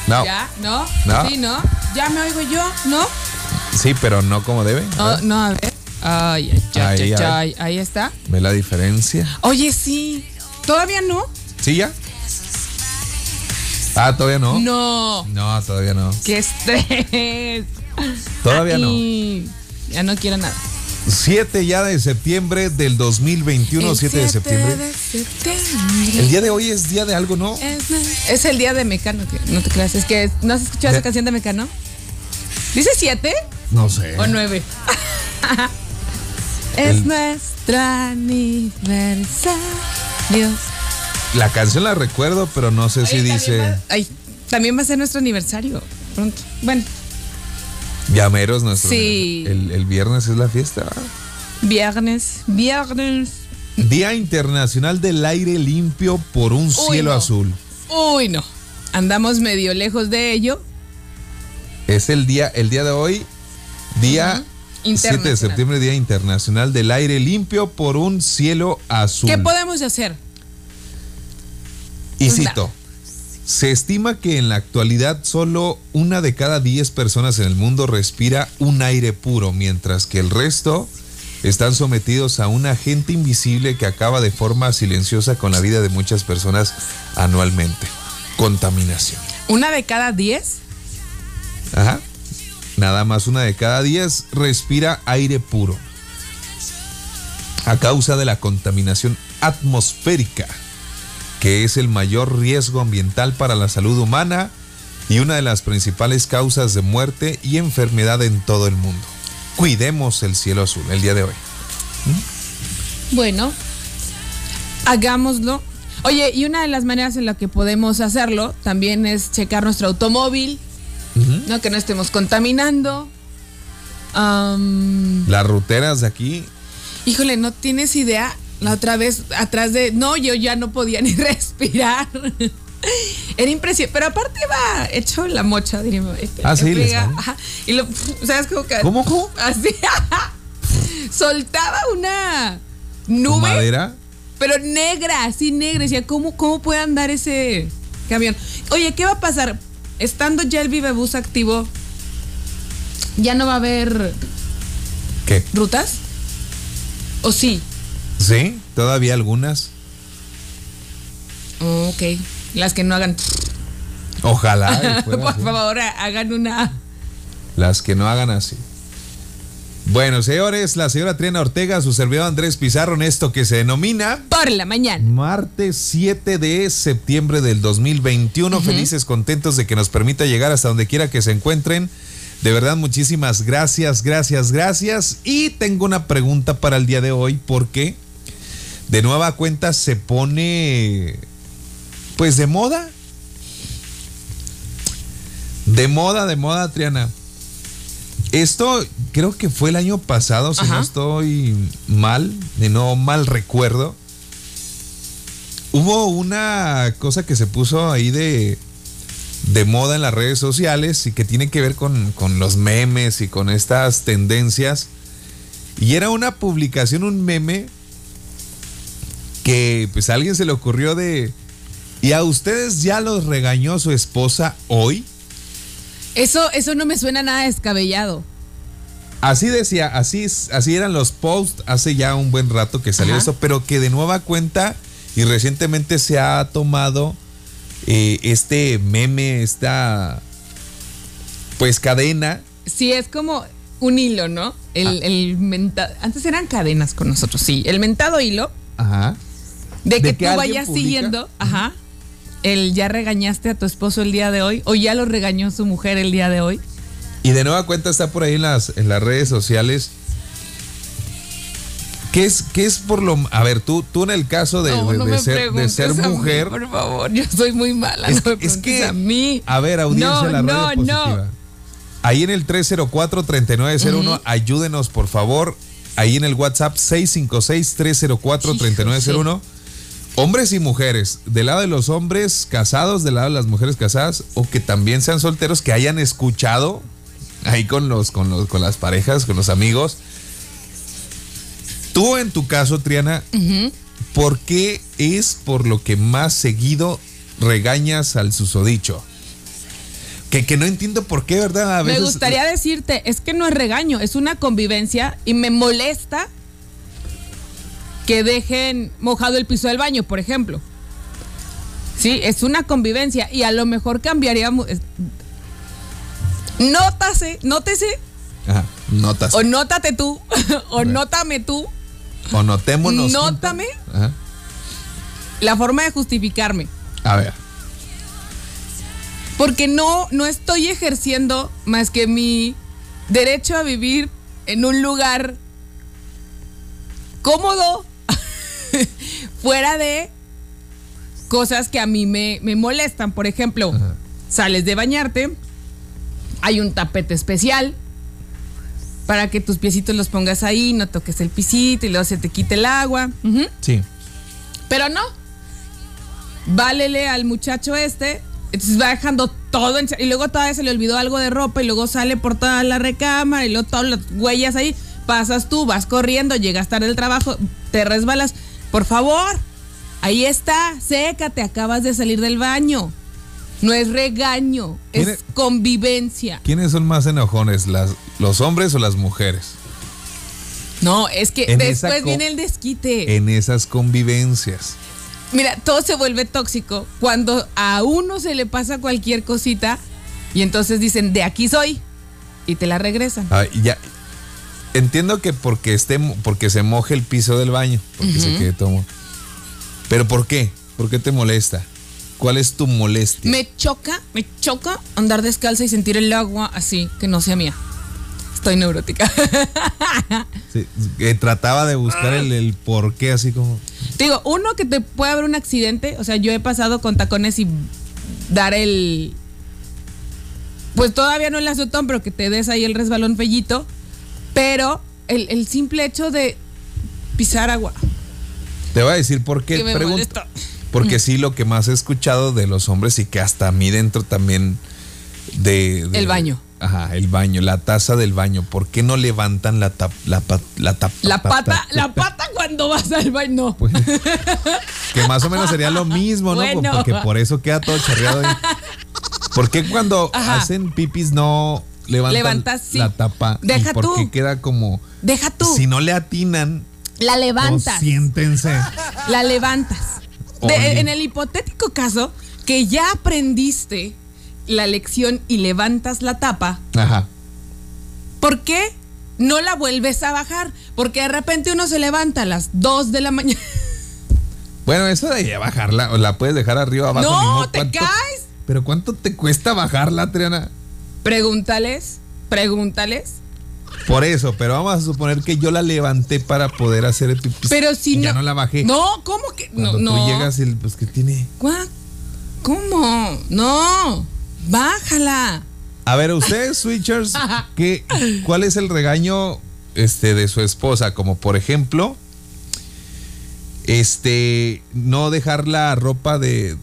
No. ¿Ya? ¿No? No. Sí, ¿no? ¿Ya me oigo yo? ¿No? Sí, pero no como debe. No, no, a ver. Ay, ay, ay, Ahí, ay, ahí está. ¿Ve la diferencia? Oye, sí. ¿Todavía no? ¿Sí ya? Ah, todavía no. No. No, todavía no. ¡Qué estrés! Todavía no. Ya no quiero nada. 7 ya de septiembre del 2021, El 7 de septiembre. de septiembre. El día de hoy es día de algo, ¿no? Es, es el día de Mecano, que no te creas. Es que ¿no has escuchado De- esa canción de Mecano? ¿Dice siete No sé. o nueve? es El- nuestro aniversario. La canción la recuerdo, pero no sé si también dice va- Ay, también va a ser nuestro aniversario pronto. Bueno, Llameros nuestro. Sí. El, el viernes es la fiesta. viernes, viernes. Día Internacional del Aire Limpio por un Uy, cielo no. azul. Uy, no. Andamos medio lejos de ello. Es el día, el día de hoy, día 7 de septiembre, Día Internacional del Aire Limpio por un cielo azul. ¿Qué podemos hacer? Y cito, se estima que en la actualidad solo una de cada 10 personas en el mundo respira un aire puro, mientras que el resto están sometidos a un agente invisible que acaba de forma silenciosa con la vida de muchas personas anualmente. Contaminación. ¿Una de cada diez? Ajá. Nada más una de cada 10 respira aire puro. A causa de la contaminación atmosférica, que es el mayor riesgo ambiental para la salud humana y una de las principales causas de muerte y enfermedad en todo el mundo. Cuidemos el cielo azul el día de hoy. Bueno, hagámoslo. Oye, y una de las maneras en la que podemos hacerlo también es checar nuestro automóvil, ¿no? Que no estemos contaminando. Am, Las ruteras de aquí, híjole, no tienes idea. La otra vez atrás de. No, yo ya no podía ni respirar. Era impresionante. Pero aparte iba hecho la mocha, diríamos. Ah, sí, ajá, Y lo. ¿Sabes cómo que- ¿Cómo, cómo? Así. Soltaba una nube. madera. Pero negra, así negra. Decía, ¿cómo, ¿cómo puede andar ese camión? Oye, ¿qué va a pasar? Estando ya el Vivebus activo, ¿ya no va a haber ¿Qué? rutas? ¿O sí? Sí, todavía algunas. Oh, ok. Las que no hagan. Ojalá. Por así. favor, hagan una. Las que no hagan así. Bueno, señores, la señora Triana Ortega, su servidor Andrés Pizarro, en esto que se denomina Por la mañana. martes 7 de septiembre del 2021. Felices, contentos de que nos permita llegar hasta donde quiera que se encuentren. De verdad, muchísimas gracias, gracias, gracias. Y tengo una pregunta para el día de hoy, porque de nueva cuenta se pone, pues, de moda. De moda, de moda, Triana. Esto creo que fue el año pasado, si no estoy mal, de no mal recuerdo. Hubo una cosa que se puso ahí de, de moda en las redes sociales y que tiene que ver con, con los memes y con estas tendencias. Y era una publicación, un meme, que pues a alguien se le ocurrió de... ¿Y a ustedes ya los regañó su esposa hoy? Eso, eso no me suena nada descabellado. Así decía, así, así eran los posts hace ya un buen rato que salió Ajá. eso, pero que de nueva cuenta y recientemente se ha tomado eh, este meme, esta pues cadena. Sí, es como un hilo, ¿no? El, el menta- Antes eran cadenas con nosotros, sí. El mentado hilo Ajá. De que ¿De que tú vayas publica? siguiendo. Ajá. El ya regañaste a tu esposo el día de hoy o ya lo regañó su mujer el día de hoy. Y de nueva cuenta está por ahí en las, en las redes sociales. ¿Qué es, qué es por lo... A ver, tú, tú en el caso de, no, de- no de me ser, de preguntes ser a mí, mujer... por favor, yo soy muy mala. Es no que- me es preguntes que- a mí. A ver, audiencia No, la no, radio positiva. no. Ahí en el 304-3901, ayúdenos por favor. Ahí en el WhatsApp 656-304-3901. Hombres y mujeres, del lado de los hombres casados, del lado de las mujeres casadas, o que también sean solteros, que hayan escuchado ahí con los, con los, con las parejas, con los amigos. Tú en tu caso, Triana. ¿por qué es por lo que más seguido regañas al susodicho? Que, que no entiendo por qué, ¿verdad? A Me gustaría decirte, es que no es regaño, es una convivencia y me molesta que dejen mojado el piso del baño, por ejemplo. Sí, es una convivencia y a lo mejor cambiaríamos. Nótase, nótese, Ajá, notas. o nótate tú, o nótame tú, O notémonos. nótame Ajá. la forma de justificarme. A ver. Porque no, no estoy ejerciendo más que mi derecho a vivir en un lugar cómodo, fuera de cosas que a mí me, me molestan. Por ejemplo, sales de bañarte, hay un tapete especial para que tus piecitos los pongas ahí, no toques el pisito y luego se te quite el agua. Sí. Pero no. Válele al muchacho este. Entonces va dejando todo en- y luego todavía se le olvidó algo de ropa y luego sale por toda la recámara y luego todas las huellas ahí. Pasas tú, vas corriendo, llegas tarde al trabajo, te resbalas. Por favor, ahí está, sécate, acabas de salir del baño. No es regaño, es convivencia. ¿Quiénes son más enojones, las, los hombres o las mujeres? No, es que En después viene el desquite. En esas convivencias. Mira, todo se vuelve tóxico cuando a uno se le pasa cualquier cosita y entonces dicen, de aquí soy, y te la regresan. Ah, ya. Entiendo que porque esté, porque se moje el piso del baño, porque se quede todo. Pero ¿por qué? ¿Por qué te molesta? ¿Cuál es tu molestia? Me choca, me choca andar descalza y sentir el agua así, que no sea mía. Estoy neurótica. Sí, trataba de buscar el, el por qué, así como. Te digo, uno que te puede haber un accidente, o sea, yo he pasado con tacones y dar el... Pues todavía no el azotón, pero que te des ahí el resbalón fellito. Pero el, el simple hecho de pisar agua, Te voy a decir por qué. molesta. Porque sí, lo que más he escuchado de los hombres y que hasta a mí dentro también de... de- El baño. Ajá, el baño, la taza del baño. ¿Por qué no levantan la tap, la, pa- la tap- La pa- pata, ta- la pata cuando vas al baño. Pues, Que más o menos sería lo mismo, ¿no? Bueno. Porque por eso queda todo chorreado ahí. ¿Por qué cuando Ajá. hacen pipis no levantan Levantas, sí. la tapa? Deja ¿Y por tú. qué queda como... Deja tú. Si no le atinan, La levantas. siéntense. La levantas. De- en el hipotético caso que ya aprendiste la lección y levantas la tapa, Ajá. ¿por qué no la vuelves a bajar? Porque de repente uno se levanta a las 2 de la mañana. Bueno, eso de bajarla, o la puedes dejar arriba abajo. No, te ¿Cuánto- caes. Pero ¿cuánto te cuesta bajarla, Triana? Pregúntales, pregúntales. Por eso, pero vamos a suponer que yo la levanté para poder hacer el pipí. Pero si y ya no- no la bajé. No, ¿cómo que? No, Cuando no. tú llegas, el, pues que tiene. ¿Cuá? ¿Cómo? No, bájala. A ver, ustedes, switchers, ¿qué, ¿cuál es el regaño este, de su esposa? Como por ejemplo, este, no dejar la ropa de.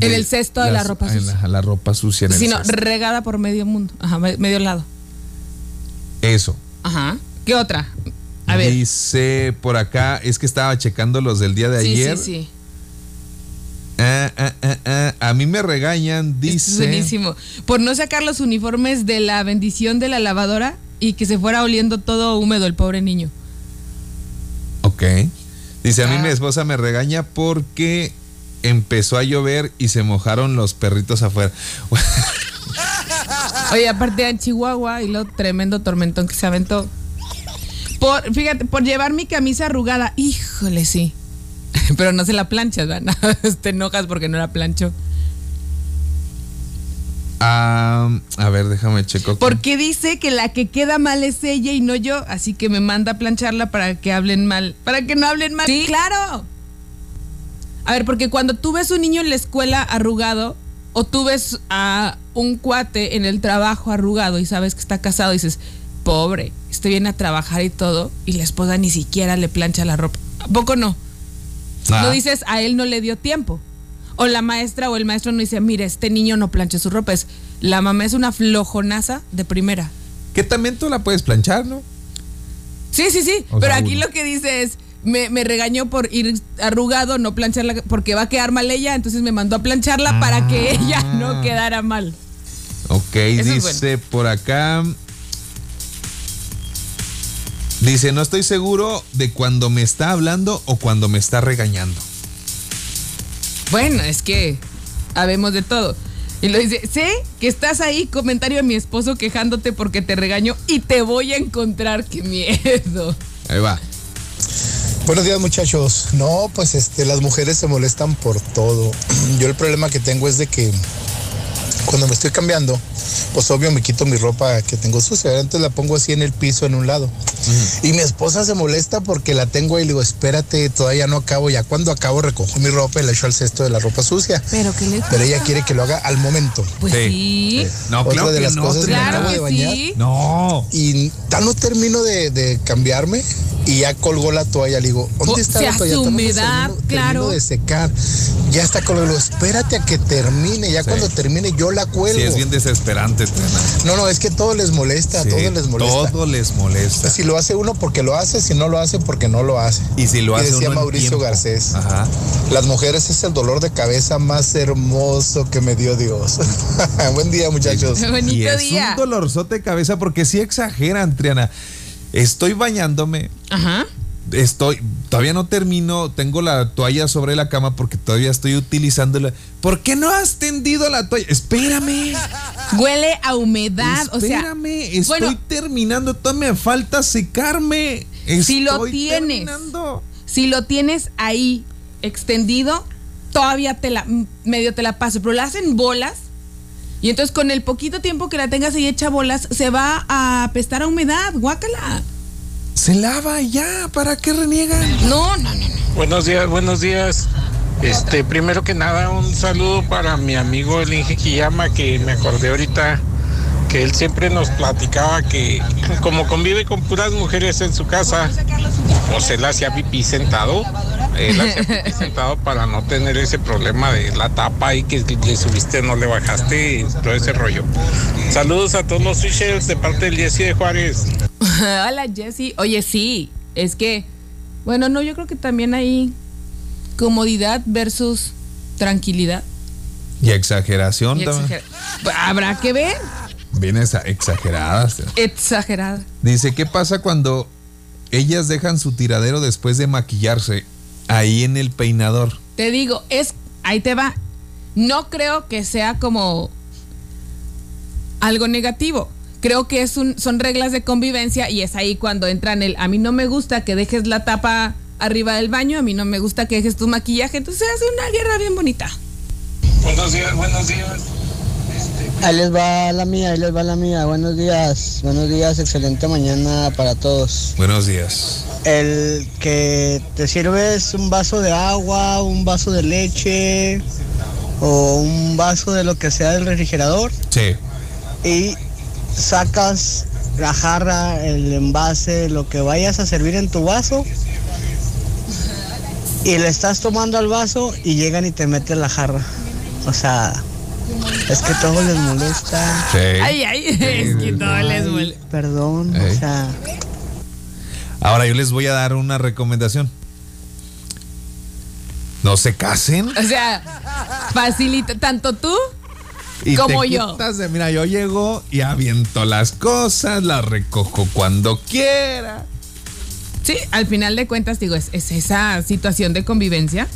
En el cesto de la ropa en sucia. La, la ropa sucia en el Sino cesto. regada por medio mundo. Ajá, me- medio lado. Eso. Ajá. ¿Qué otra? A ver. Dice por acá, es que estaba checando los del día de Sí, ayer. sí, sí. Ah, ah, ah, ah, A mí me regañan, Esto es dice. buenísimo. Por no sacar los uniformes de la bendición de la lavadora y que se fuera oliendo todo húmedo el pobre niño. Ok. Dice, a mí Ah. mi esposa me regaña porque empezó a llover y se mojaron los perritos afuera. Oye, aparte en Chihuahua y lo tremendo tormentón que se aventó. Por, fíjate, por llevar mi camisa arrugada. Híjole, sí. Pero no se la planchas, ¿verdad? Te enojas porque no la plancho. Ah, a ver, déjame checo. Porque dice que la que queda mal es ella y no yo, así que me manda a plancharla para que hablen mal, para que no hablen mal. Sí, claro. A ver, porque cuando tú ves un niño en la escuela arrugado o tú ves a un cuate en el trabajo arrugado y sabes que está casado, dices, pobre, este viene a trabajar y todo y la esposa ni siquiera le plancha la ropa. ¿A poco no? Ah. No dices, a él no le dio tiempo. O la maestra o el maestro no dice, mire, este niño no plancha su ropa. Es, la mamá es una flojonaza de primera. Que también tú la puedes planchar, ¿no? Sí, sí, sí. O pero sea, aquí uno. lo que dice es, me, me regañó por ir arrugado, no plancharla, porque va a quedar mal ella, entonces me mandó a plancharla para que ella no quedara mal. Ok, Eso dice por acá. Dice, no estoy seguro de cuando me está hablando o cuando me está regañando. Bueno, es que habemos de todo. Y lo dice, sé que estás ahí, comentario de mi esposo quejándote porque te regaño y te voy a encontrar, qué miedo. Ahí va. Buenos días muchachos. No, pues este, las mujeres se molestan por todo. Yo el problema que tengo es de que cuando me estoy cambiando, pues obvio me quito mi ropa que tengo sucia, entonces la pongo así en el piso en un lado. Y mi esposa se molesta porque la tengo ahí y le digo, espérate, todavía no acabo, ya cuando acabo recojo mi ropa y la echo al cesto de la ropa sucia. Pero que le Pero ella quiere que lo haga al momento. Pues sí. No, Otra claro de que las no, cosas me Triana. acabo de bañar. No. Y tan no termino de, de cambiarme y ya colgó la toalla. Le digo, ¿dónde O está sea, la toalla? humedad, termino- claro. termino de secar. Ya está colgado. Espérate a que termine. Ya Sí. cuando termine yo la cuelgo. Sí, es bien desesperante, Triana. No, no, es que todo les molesta, Sí, todo les molesta. Todo les molesta. Si lo hace uno porque lo hace, si no lo hace porque no lo hace. Y si lo hace decía uno Mauricio tiempo. Garcés. Ajá. Las mujeres es el dolor de cabeza más hermoso que me dio Dios. Buen día, muchachos. y es un dolorzote de cabeza porque sí exageran, Triana. Estoy bañándome. Ajá. Estoy, todavía no termino, tengo la toalla sobre la cama porque todavía estoy utilizándola. ¿Por qué no has tendido la toalla? Espérame. Huele a humedad, o sea. Espérame, estoy bueno, terminando, todavía me falta secarme. si lo Estoy tienes, terminando. si lo tienes ahí extendido, todavía te la medio te la paso, pero la hacen bolas. Y entonces con el poquito tiempo que la tengas ahí hecha bolas, se va a apestar a humedad, guácala. Se lava ya, ¿para qué reniegan? No, no, no. Buenos días, buenos días. Este, primero que nada, un saludo para mi amigo el Inge Quiyama, que me acordé ahorita que él siempre nos platicaba que como convive con puras mujeres en su casa, pues él hacía pipí sentado. Él hacía pipí sentado para no tener ese problema de la tapa y que le subiste no le bajaste y todo ese rollo. Saludos a todos los switchers de parte del Jesse de Juárez. Hola, Jessy. Oye, sí, es que, bueno, no, yo creo que también hay comodidad versus tranquilidad. Y exageración Y también. Habrá que ver. Vienes a exageradas. Exagerada. Dice, ¿qué pasa cuando ellas dejan su tiradero después de maquillarse ahí en el peinador? Te digo, es, ahí te va. No creo que sea como algo negativo. Creo que es un, son reglas de convivencia y es ahí cuando entran el a mí no me gusta que dejes la tapa arriba del baño, a mí no me gusta que dejes tu maquillaje, entonces se hace una guerra bien bonita. Buenos días, buenos días. Ahí les va la mía, ahí les va la mía. Buenos días, buenos días, excelente mañana para todos. Buenos días. El que te sirves un vaso de agua, un vaso de leche o un vaso de lo que sea del refrigerador Sí. y sacas la jarra, el envase, lo que vayas a servir en tu vaso y le estás tomando al vaso y llegan y te meten la jarra. O sea, es que todo les molesta. Sí. Ay, ay, es que todo les molesta. Perdón, o sea, Ahora yo les voy a dar una recomendación. No se casen. O sea, facilita, tanto tú Y como te yo. de- mira, yo llego y aviento las cosas, las recojo cuando quiera. Sí, al final de cuentas, digo, es, es esa situación de convivencia.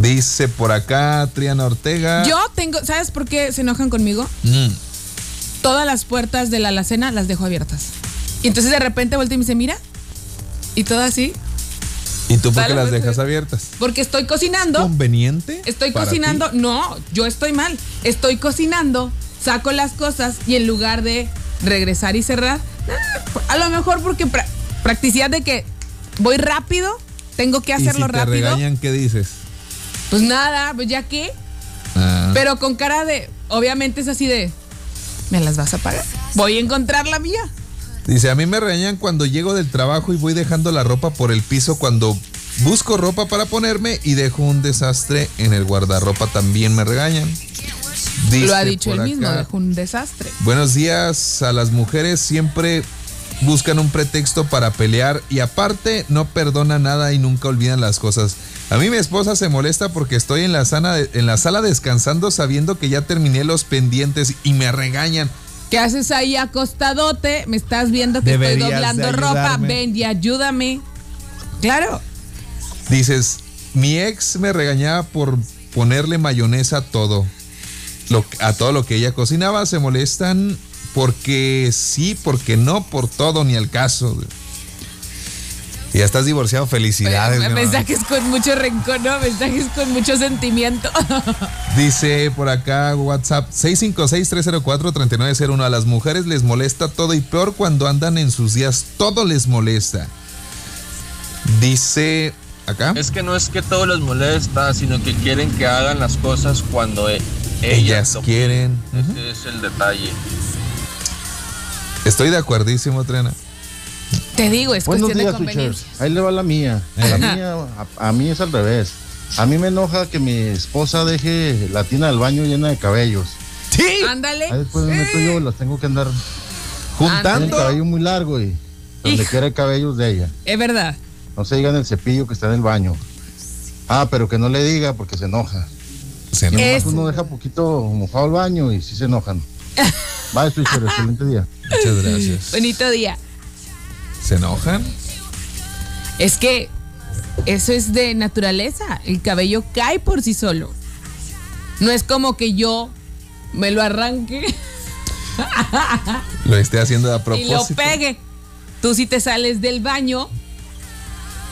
Dice por acá Triana Ortega. Yo tengo, ¿sabes por qué se enojan conmigo? Mm. Todas las puertas de la alacena las dejo abiertas. Y entonces de repente volteo y me dice, mira. Y todo así. ¿Y tú por qué las pues, dejas abiertas? Porque estoy cocinando. ¿Conveniente? Estoy cocinando. No, yo estoy mal. Estoy cocinando, saco las cosas y en lugar de regresar y cerrar, ah, a lo mejor porque pra- practicidad de que voy rápido, tengo que ti? ¿Y hacerlo si te rápido. regañan, ¿qué dices? Pues nada, pues ya que. Ah. Pero con cara de, obviamente es así de, ¿me las vas a pagar? Voy a encontrar la mía. Dice, a mí me regañan cuando llego del trabajo y voy dejando la ropa por el piso cuando busco ropa para ponerme y dejo un desastre en el guardarropa también me regañan. Dice Lo ha dicho él mismo, dejó un desastre. Buenos días a las mujeres siempre buscan un pretexto para pelear y aparte no perdona nada y nunca olvidan las cosas. A mí mi esposa se molesta porque estoy en la, sana- en la sala descansando sabiendo que ya terminé los pendientes y me regañan. ¿Qué haces ahí acostadote? Me estás viendo que Deberías estoy doblando ropa. Ven y ayúdame. Claro. Dices, mi ex me regañaba por ponerle mayonesa a todo. Lo- a todo lo que ella cocinaba. Se molestan porque sí, porque no, por todo, ni al caso. Y ya estás divorciado, felicidades. hermano. Mensajes con mucho rencor, ¿no? Mensajes con mucho sentimiento. Dice por acá WhatsApp 656-304-3901. A las mujeres les molesta todo y peor cuando andan en sus días, todo les molesta. Dice acá. Es que no es que todo les molesta, sino que quieren que hagan las cosas cuando e- Ellas quieren. Ese es el detalle. Estoy de acuerdísimo, Trena. Te digo, es Buenos cuestión de días, conveniencia. Switchers. Ahí le va la mía. La mía, a, a mí es al revés. A mí me enoja que mi esposa deje la tina del baño llena de cabellos. Sí. Ándale. Ahí después me meto yo, las tengo que andar juntando. Tiene el cabello muy largo y donde Hijo. quiera cabellos de ella. Es verdad. No se diga en el cepillo que está en el baño. Ah, pero que no le diga porque se enoja. Se Y nomás Eso. uno deja poquito mojado el baño y sí se enojan. Bye, Switcher, excelente día. Muchas gracias. Bonito día. ¿Se enojan? Es que eso es de naturaleza. El cabello cae por sí solo. No es como que yo me lo arranque Lo esté haciendo a y lo propósito. pegue. Tú si te sales del baño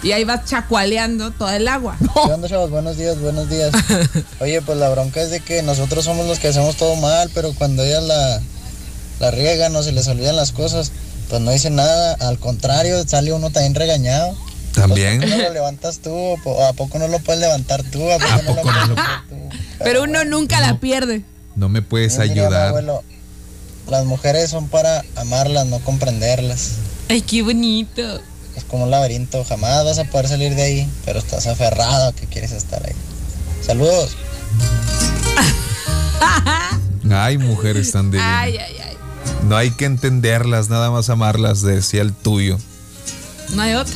y ahí vas chacualeando toda el agua. ¿Qué onda, chavos? Buenos días, buenos días. Oye, pues la bronca es de que nosotros somos los que hacemos todo mal, pero cuando ellas la, la riegan o se les olvidan las cosas, pues no dicen nada. Al contrario, sale uno también regañado. También. ¿No lo levantas tú? ¿O po- ¿A poco no lo puedes levantar tú? ¿A poco, no lo puedes levantar tú? Pero uno nunca la pierde. No me puedes ayudar. abuelo, las mujeres son para amarlas, no comprenderlas. Ay, qué bonito. Es como un laberinto, jamás vas a poder salir de ahí, pero estás aferrado a que quieres estar ahí. Saludos. Ay, mujeres tan divinas. Ay, ay, ay. No hay que entenderlas, nada más amarlas, decía el tuyo. No hay otra.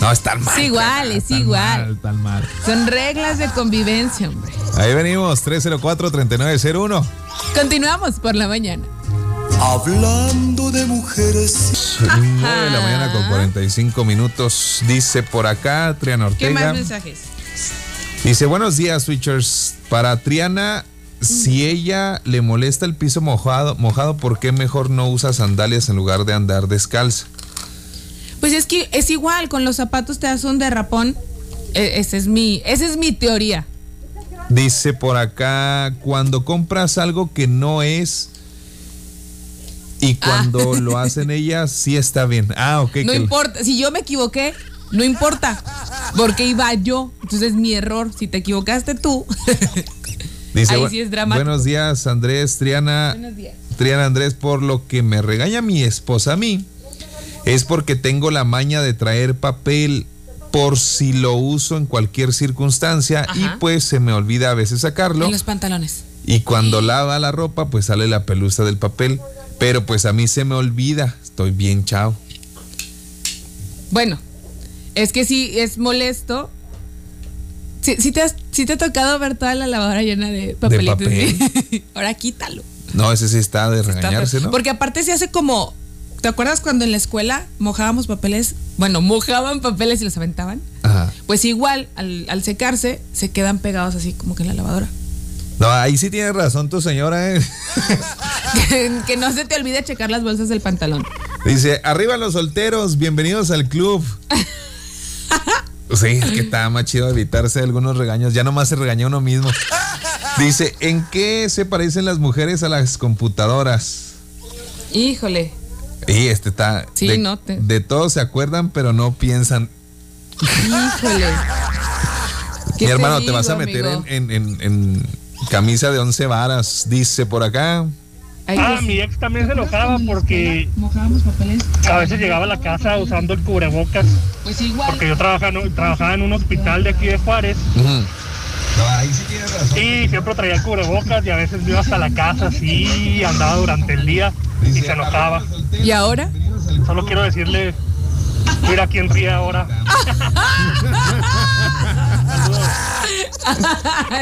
No, están mal. Es igual, es igual. Mal, tan mal. Son reglas de convivencia, hombre. Ahí venimos, 304-3901. Continuamos por la mañana. Hablando de mujeres. 9 de la mañana con 45 minutos. Dice por acá Triana ¿Qué más Ortega. mensajes? Dice, buenos días, Switchers. Para Triana, si ella le molesta el piso mojado, mojado, ¿por qué mejor no usa sandalias en lugar de andar descalza? Pues es que es igual, con los zapatos te das un derrapón. E- ese es mi, esa es mi teoría. Dice por acá, cuando compras algo que no es y cuando lo hacen ellas, sí está bien. Ah, ok. no importa, si yo me equivoqué, no importa, porque iba yo. Entonces es mi error. Si te equivocaste tú. Dice, Ahí "Bu- sí es dramático. Buenos días, Andrés, Triana. Buenos días. Triana Andrés, por lo que me regaña mi esposa a mí, es porque tengo la maña de traer papel por si lo uso en cualquier circunstancia y pues se me olvida a veces sacarlo. En los pantalones. Y cuando lava la ropa, pues sale la pelusa del papel. Pero pues a mí se me olvida. Estoy bien chao. Bueno, es que sí es molesto. Sí, sí te, has- sí te ha tocado ver toda la lavadora llena de papelitos. papel. Ahora quítalo. No, ese sí está de regañarse. ¿no? Porque aparte se hace como. ¿Te acuerdas cuando en la escuela mojábamos papeles? Bueno, mojaban papeles y los aventaban. Ajá. Pues igual, al, al secarse, se quedan pegados así como que en la lavadora. No, ahí sí tiene razón tu señora, ¿eh? que, que no se te olvide checar las bolsas del pantalón. Dice, arriba los solteros, bienvenidos al club. Sí, es que está más chido evitarse algunos regaños. Ya nomás se regaña uno mismo. Dice, ¿en qué se parecen las mujeres a las computadoras? Híjole. Y este está. Sí, de, no te- de todo se acuerdan, pero no piensan. Híjole. ¿Qué Mi hermano, te, digo, vas a meter en, en- en- en camisa de once varas. Dice por acá. Ah, mi ex también se enojaba porque a veces llegaba a la casa usando el cubrebocas. Pues igual. Porque yo trabajaba, en- trabajaba en un hospital de aquí de Juárez y siempre traía el cubrebocas y a veces me iba hasta la casa así, andaba durante el día y se enojaba. ¿Y ahora? Solo quiero decirle, mira quién ríe ahora.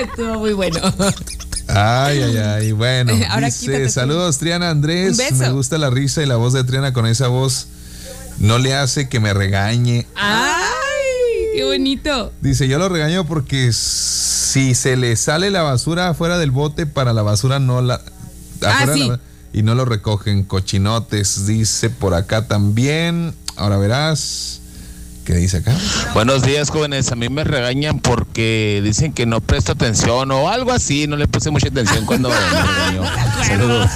Estuvo muy bueno. Ay, ay, ay. Bueno, Ahora dice, saludos Triana Andrés. Un beso. Me gusta la risa y la voz de Triana con esa voz. No le hace que me regañe. ¡Ay! ¡Qué bonito! Dice, yo lo regaño porque si se le sale la basura afuera del bote para la basura no la... afuera sí. la- y no lo recogen cochinotes, dice por acá también. Ahora verás. ¿Qué dice acá? Buenos días, jóvenes. A mí me regañan porque dicen que no presto atención o algo así. No le puse mucha atención cuando me regañó. Saludos.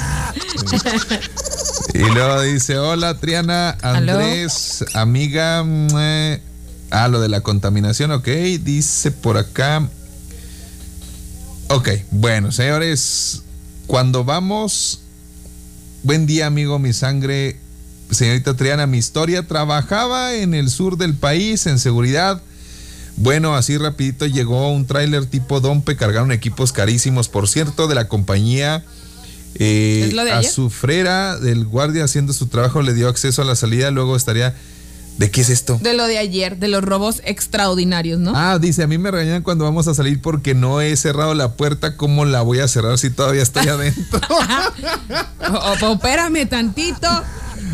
Y luego dice, hola Triana, Andrés, amiga. eh, ah, lo de la contaminación, ok. Dice por acá. Ok, bueno, señores, cuando vamos... Buen día, amigo, mi sangre. Señorita Triana, mi historia. Trabajaba en el sur del país en seguridad. Bueno, así rapidito llegó un tráiler tipo Dompe, cargaron equipos carísimos, por cierto, de la compañía. Eh, ¿Es lo de a ayer? su frera del guardia haciendo su trabajo le dio acceso a la salida, luego estaría... ¿De qué es esto? De lo de ayer, de los robos extraordinarios, ¿no? Ah, dice, a mí me regañan cuando vamos a salir porque no he cerrado la puerta, ¿cómo la voy a cerrar si todavía estoy adentro? O- o- espérame tantito.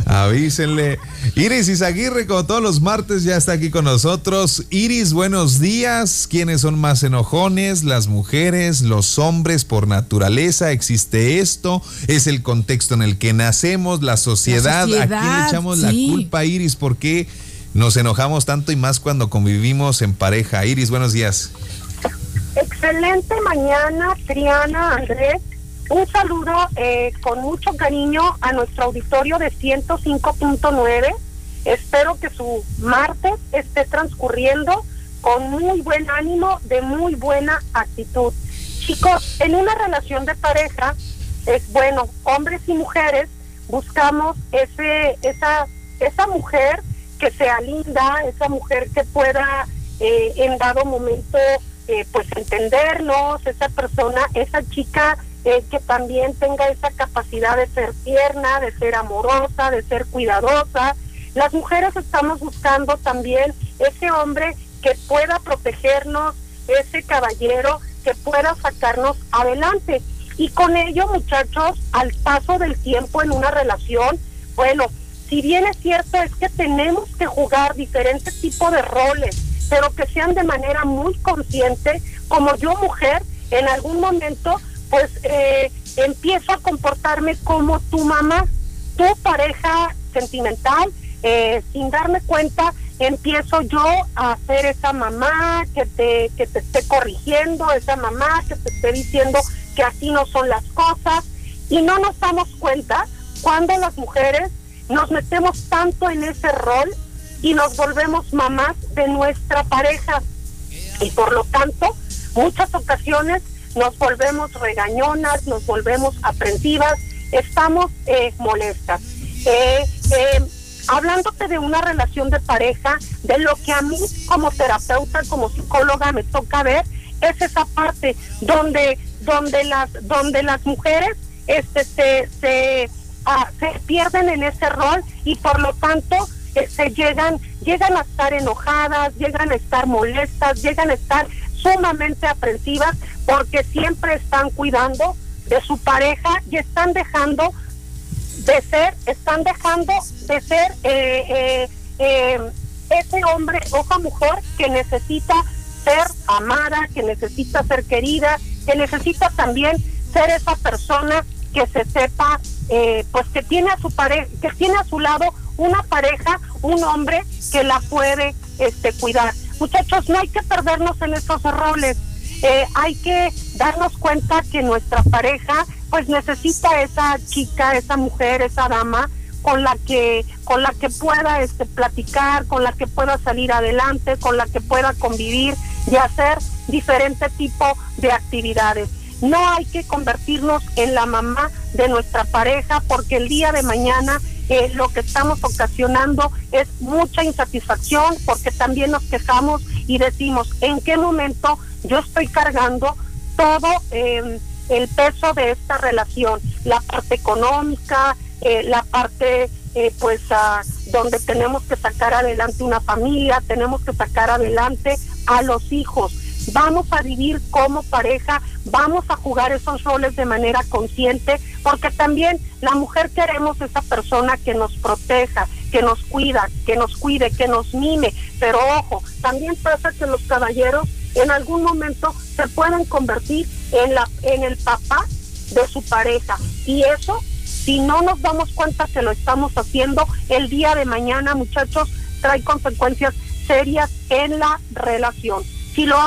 Avísenle. Iris Izaguirre, como todos los martes, ya está aquí con nosotros. Iris, buenos días. ¿Quiénes son más enojones? Las mujeres, los hombres por naturaleza. ¿Existe esto? ¿Es el contexto en el que nacemos? ¿La sociedad? ¿A quién le echamos la culpa, Iris? ¿Por qué nos enojamos tanto y más cuando convivimos en pareja? Iris, buenos días. Excelente mañana, Triana, Andrés. Un saludo eh, con mucho cariño a nuestro auditorio de 105.9. Espero que su martes esté transcurriendo con muy buen ánimo, de muy buena actitud. Chicos, en una relación de pareja, es bueno, hombres y mujeres buscamos ese, esa, esa mujer que sea linda, esa mujer que pueda eh, en dado momento eh, pues entendernos, esa persona, esa chica que también tenga esa capacidad de ser tierna, de ser amorosa, de ser cuidadosa. Las mujeres estamos buscando también ese hombre que pueda protegernos, ese caballero que pueda sacarnos adelante. Y con ello, muchachos, al paso del tiempo en una relación, bueno, si bien es cierto es que tenemos que jugar diferentes tipos de roles, pero que sean de manera muy consciente, como yo mujer, en algún momento pues eh, empiezo a comportarme como tu mamá, tu pareja sentimental, eh, sin darme cuenta empiezo yo a ser esa mamá que te, que te esté corrigiendo, esa mamá que te esté diciendo que así no son las cosas. Y no nos damos cuenta cuando las mujeres nos metemos tanto en ese rol y nos volvemos mamás de nuestra pareja. Y por lo tanto muchas ocasiones nos volvemos regañonas, nos volvemos aprensivas, estamos eh, molestas. Eh, eh, hablándote de una relación de pareja, de lo que a mí como terapeuta, como psicóloga me toca ver, es esa parte donde, donde las, donde las mujeres este, se, se, ah, se pierden en ese rol y por lo tanto eh, se llegan, llegan a estar enojadas, llegan a estar molestas, llegan a estar sumamente aprensivas porque siempre están cuidando de su pareja y están dejando de ser, están dejando de ser eh, eh, eh, ese hombre o esa mujer que necesita ser amada, que necesita ser querida, que necesita también ser esa persona que se sepa, eh, pues que tiene a su pareja, que tiene a su lado una pareja, un hombre que la puede este, cuidar. Muchachos, no hay que perdernos en esos roles. Eh, hay que darnos cuenta que nuestra pareja pues necesita esa chica, esa mujer, esa dama con la que con la que pueda este platicar, con la que pueda salir adelante, con la que pueda convivir y hacer diferente tipo de actividades. No hay que convertirnos en la mamá de nuestra pareja porque el día de mañana eh, lo que estamos ocasionando es mucha insatisfacción porque también nos quejamos y decimos en qué momento yo estoy cargando todo eh, el peso de esta relación, la parte económica, eh, la parte eh, pues ah, donde tenemos que sacar adelante una familia, tenemos que sacar adelante a los hijos. Vamos a vivir como pareja, vamos a jugar esos roles de manera consciente, porque también la mujer queremos esa persona que nos proteja, que nos cuida, que nos cuide, que nos mime. Pero ojo, también pasa que los caballeros en algún momento se pueden convertir en la en el papá de su pareja y eso si no nos damos cuenta que lo estamos haciendo el día de mañana muchachos trae consecuencias serias en la relación si lo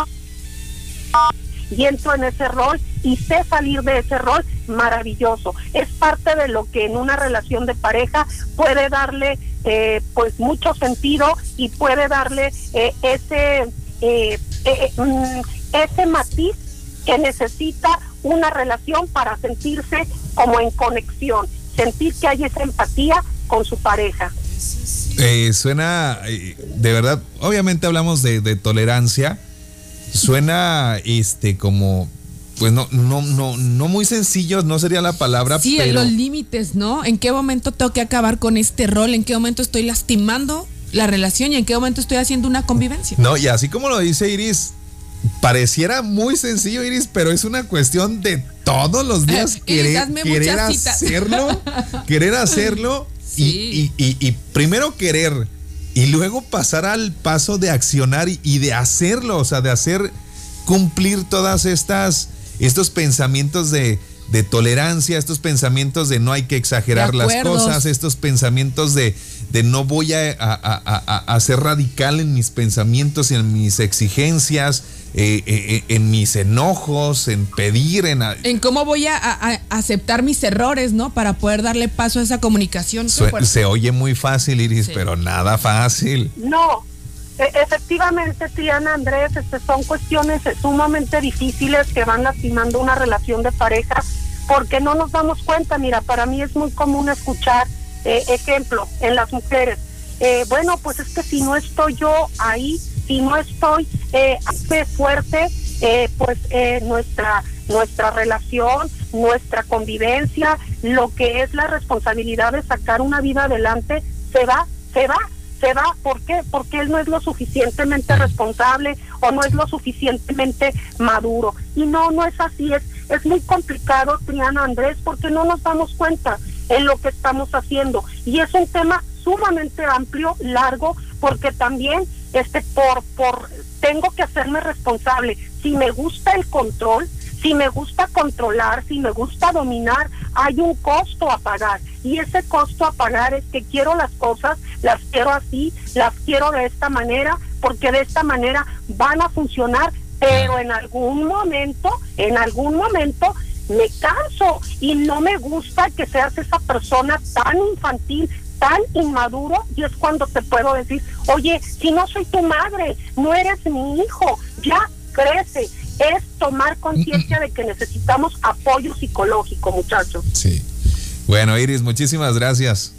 y entro en ese rol y sé salir de ese rol maravilloso es parte de lo que en una relación de pareja puede darle eh, pues mucho sentido y puede darle eh, ese eh, eh, mm, ese matiz que necesita una relación para sentirse como en conexión, sentir que hay esa empatía con su pareja. Eh, suena, eh, de verdad, obviamente hablamos de tolerancia, suena este como pues no, no, no, no muy sencillo, no sería la palabra, Sí, pero los límites, ¿no? ¿En qué momento tengo que acabar con este rol? ¿En qué momento estoy lastimando la relación y en qué momento estoy haciendo una convivencia? no, y así como lo dice Iris, pareciera muy sencillo, Iris, pero es una cuestión de todos los días Iris, querer, querer hacerlo, querer hacerlo y- y, y- y primero querer y luego pasar al paso de accionar y, de hacerlo, o sea, de hacer cumplir todas estas, estos pensamientos de, de tolerancia, estos pensamientos de no hay que exagerar las cosas, estos pensamientos de, de no voy a, a- a- a- ser radical en mis pensamientos y en mis exigencias, eh, eh, en mis enojos, en pedir, en... a- En cómo voy a, a- a aceptar mis errores, ¿no? Para poder darle paso a esa comunicación. Se oye muy fácil, Iris, Sí. pero nada fácil. No, efectivamente, Triana Andrés, este, son cuestiones sumamente difíciles que van lastimando una relación de pareja porque no nos damos cuenta. Mira, para mí es muy común escuchar, eh, ejemplo, en las mujeres. eh, bueno, pues es que si no estoy yo ahí, si no estoy eh, fuerte, eh, pues eh, nuestra nuestra relación, nuestra convivencia, lo que es la responsabilidad de sacar una vida adelante, se va, se va, se va. ¿Por qué? Porque él no es lo suficientemente responsable o no es lo suficientemente maduro. Y no, no es así. Es, es muy complicado, Triana Andrés, porque no nos damos cuenta en lo que estamos haciendo. Y es un tema sumamente amplio, largo, porque también este por por tengo que hacerme responsable. Si me gusta el control, Si me gusta controlar, si me gusta dominar, hay un costo a pagar. Y ese costo a pagar es que quiero las cosas, las quiero así, las quiero de esta manera, porque de esta manera van a funcionar, pero en algún momento, en algún momento me canso y no me gusta que seas esa persona tan infantil, tan inmaduro y es cuando te puedo decir, oye, si no soy tu madre, no eres mi hijo, ya crece. Es tomar conciencia de que necesitamos apoyo psicológico, muchachos. Sí. Bueno, Iris, muchísimas gracias.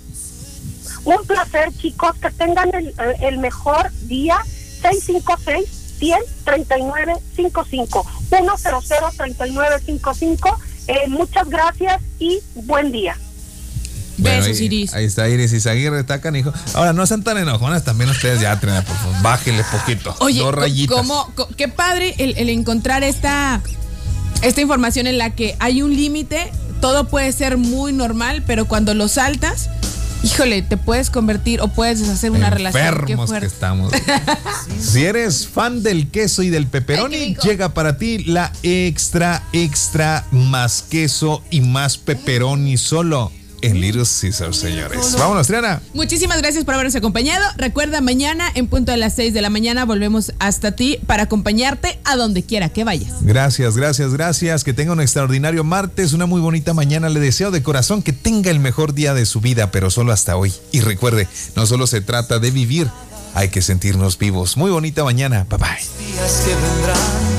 Un placer, chicos, que tengan el, eh, el mejor día. 656 100 39 55 100 39 55 eh, muchas gracias y buen día. Bueno, Besos, ahí, Iris. ahí está Iris Izaguirre, está canijo. Ahora, no sean tan enojonas también ustedes ya, trena, por favor. Bájenle poquito. Oye, dos rayitas. cómo- co- qué padre el, el encontrar esta, esta información en la que hay un límite, todo puede ser muy normal, pero cuando lo saltas, híjole, te puedes convertir o puedes deshacer una relación. Qué que estamos. si eres fan del queso y del pepperoni, llega para ti la extra, extra más queso y más pepperoni solo en Little Caesar, señores. Vámonos, Triana. Muchísimas gracias por habernos acompañado. Recuerda, mañana en punto de las 6 de la mañana volvemos hasta ti para acompañarte a donde quiera que vayas. Gracias, gracias, gracias. Que tenga un extraordinario martes, una muy bonita mañana. Le deseo de corazón que tenga el mejor día de su vida, pero solo hasta hoy. Y recuerde, no solo se trata de vivir, hay que sentirnos vivos. Muy bonita mañana. Bye bye. días que vendrán.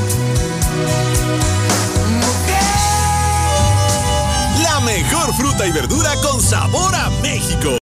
Fruta y verdura con sabor a México.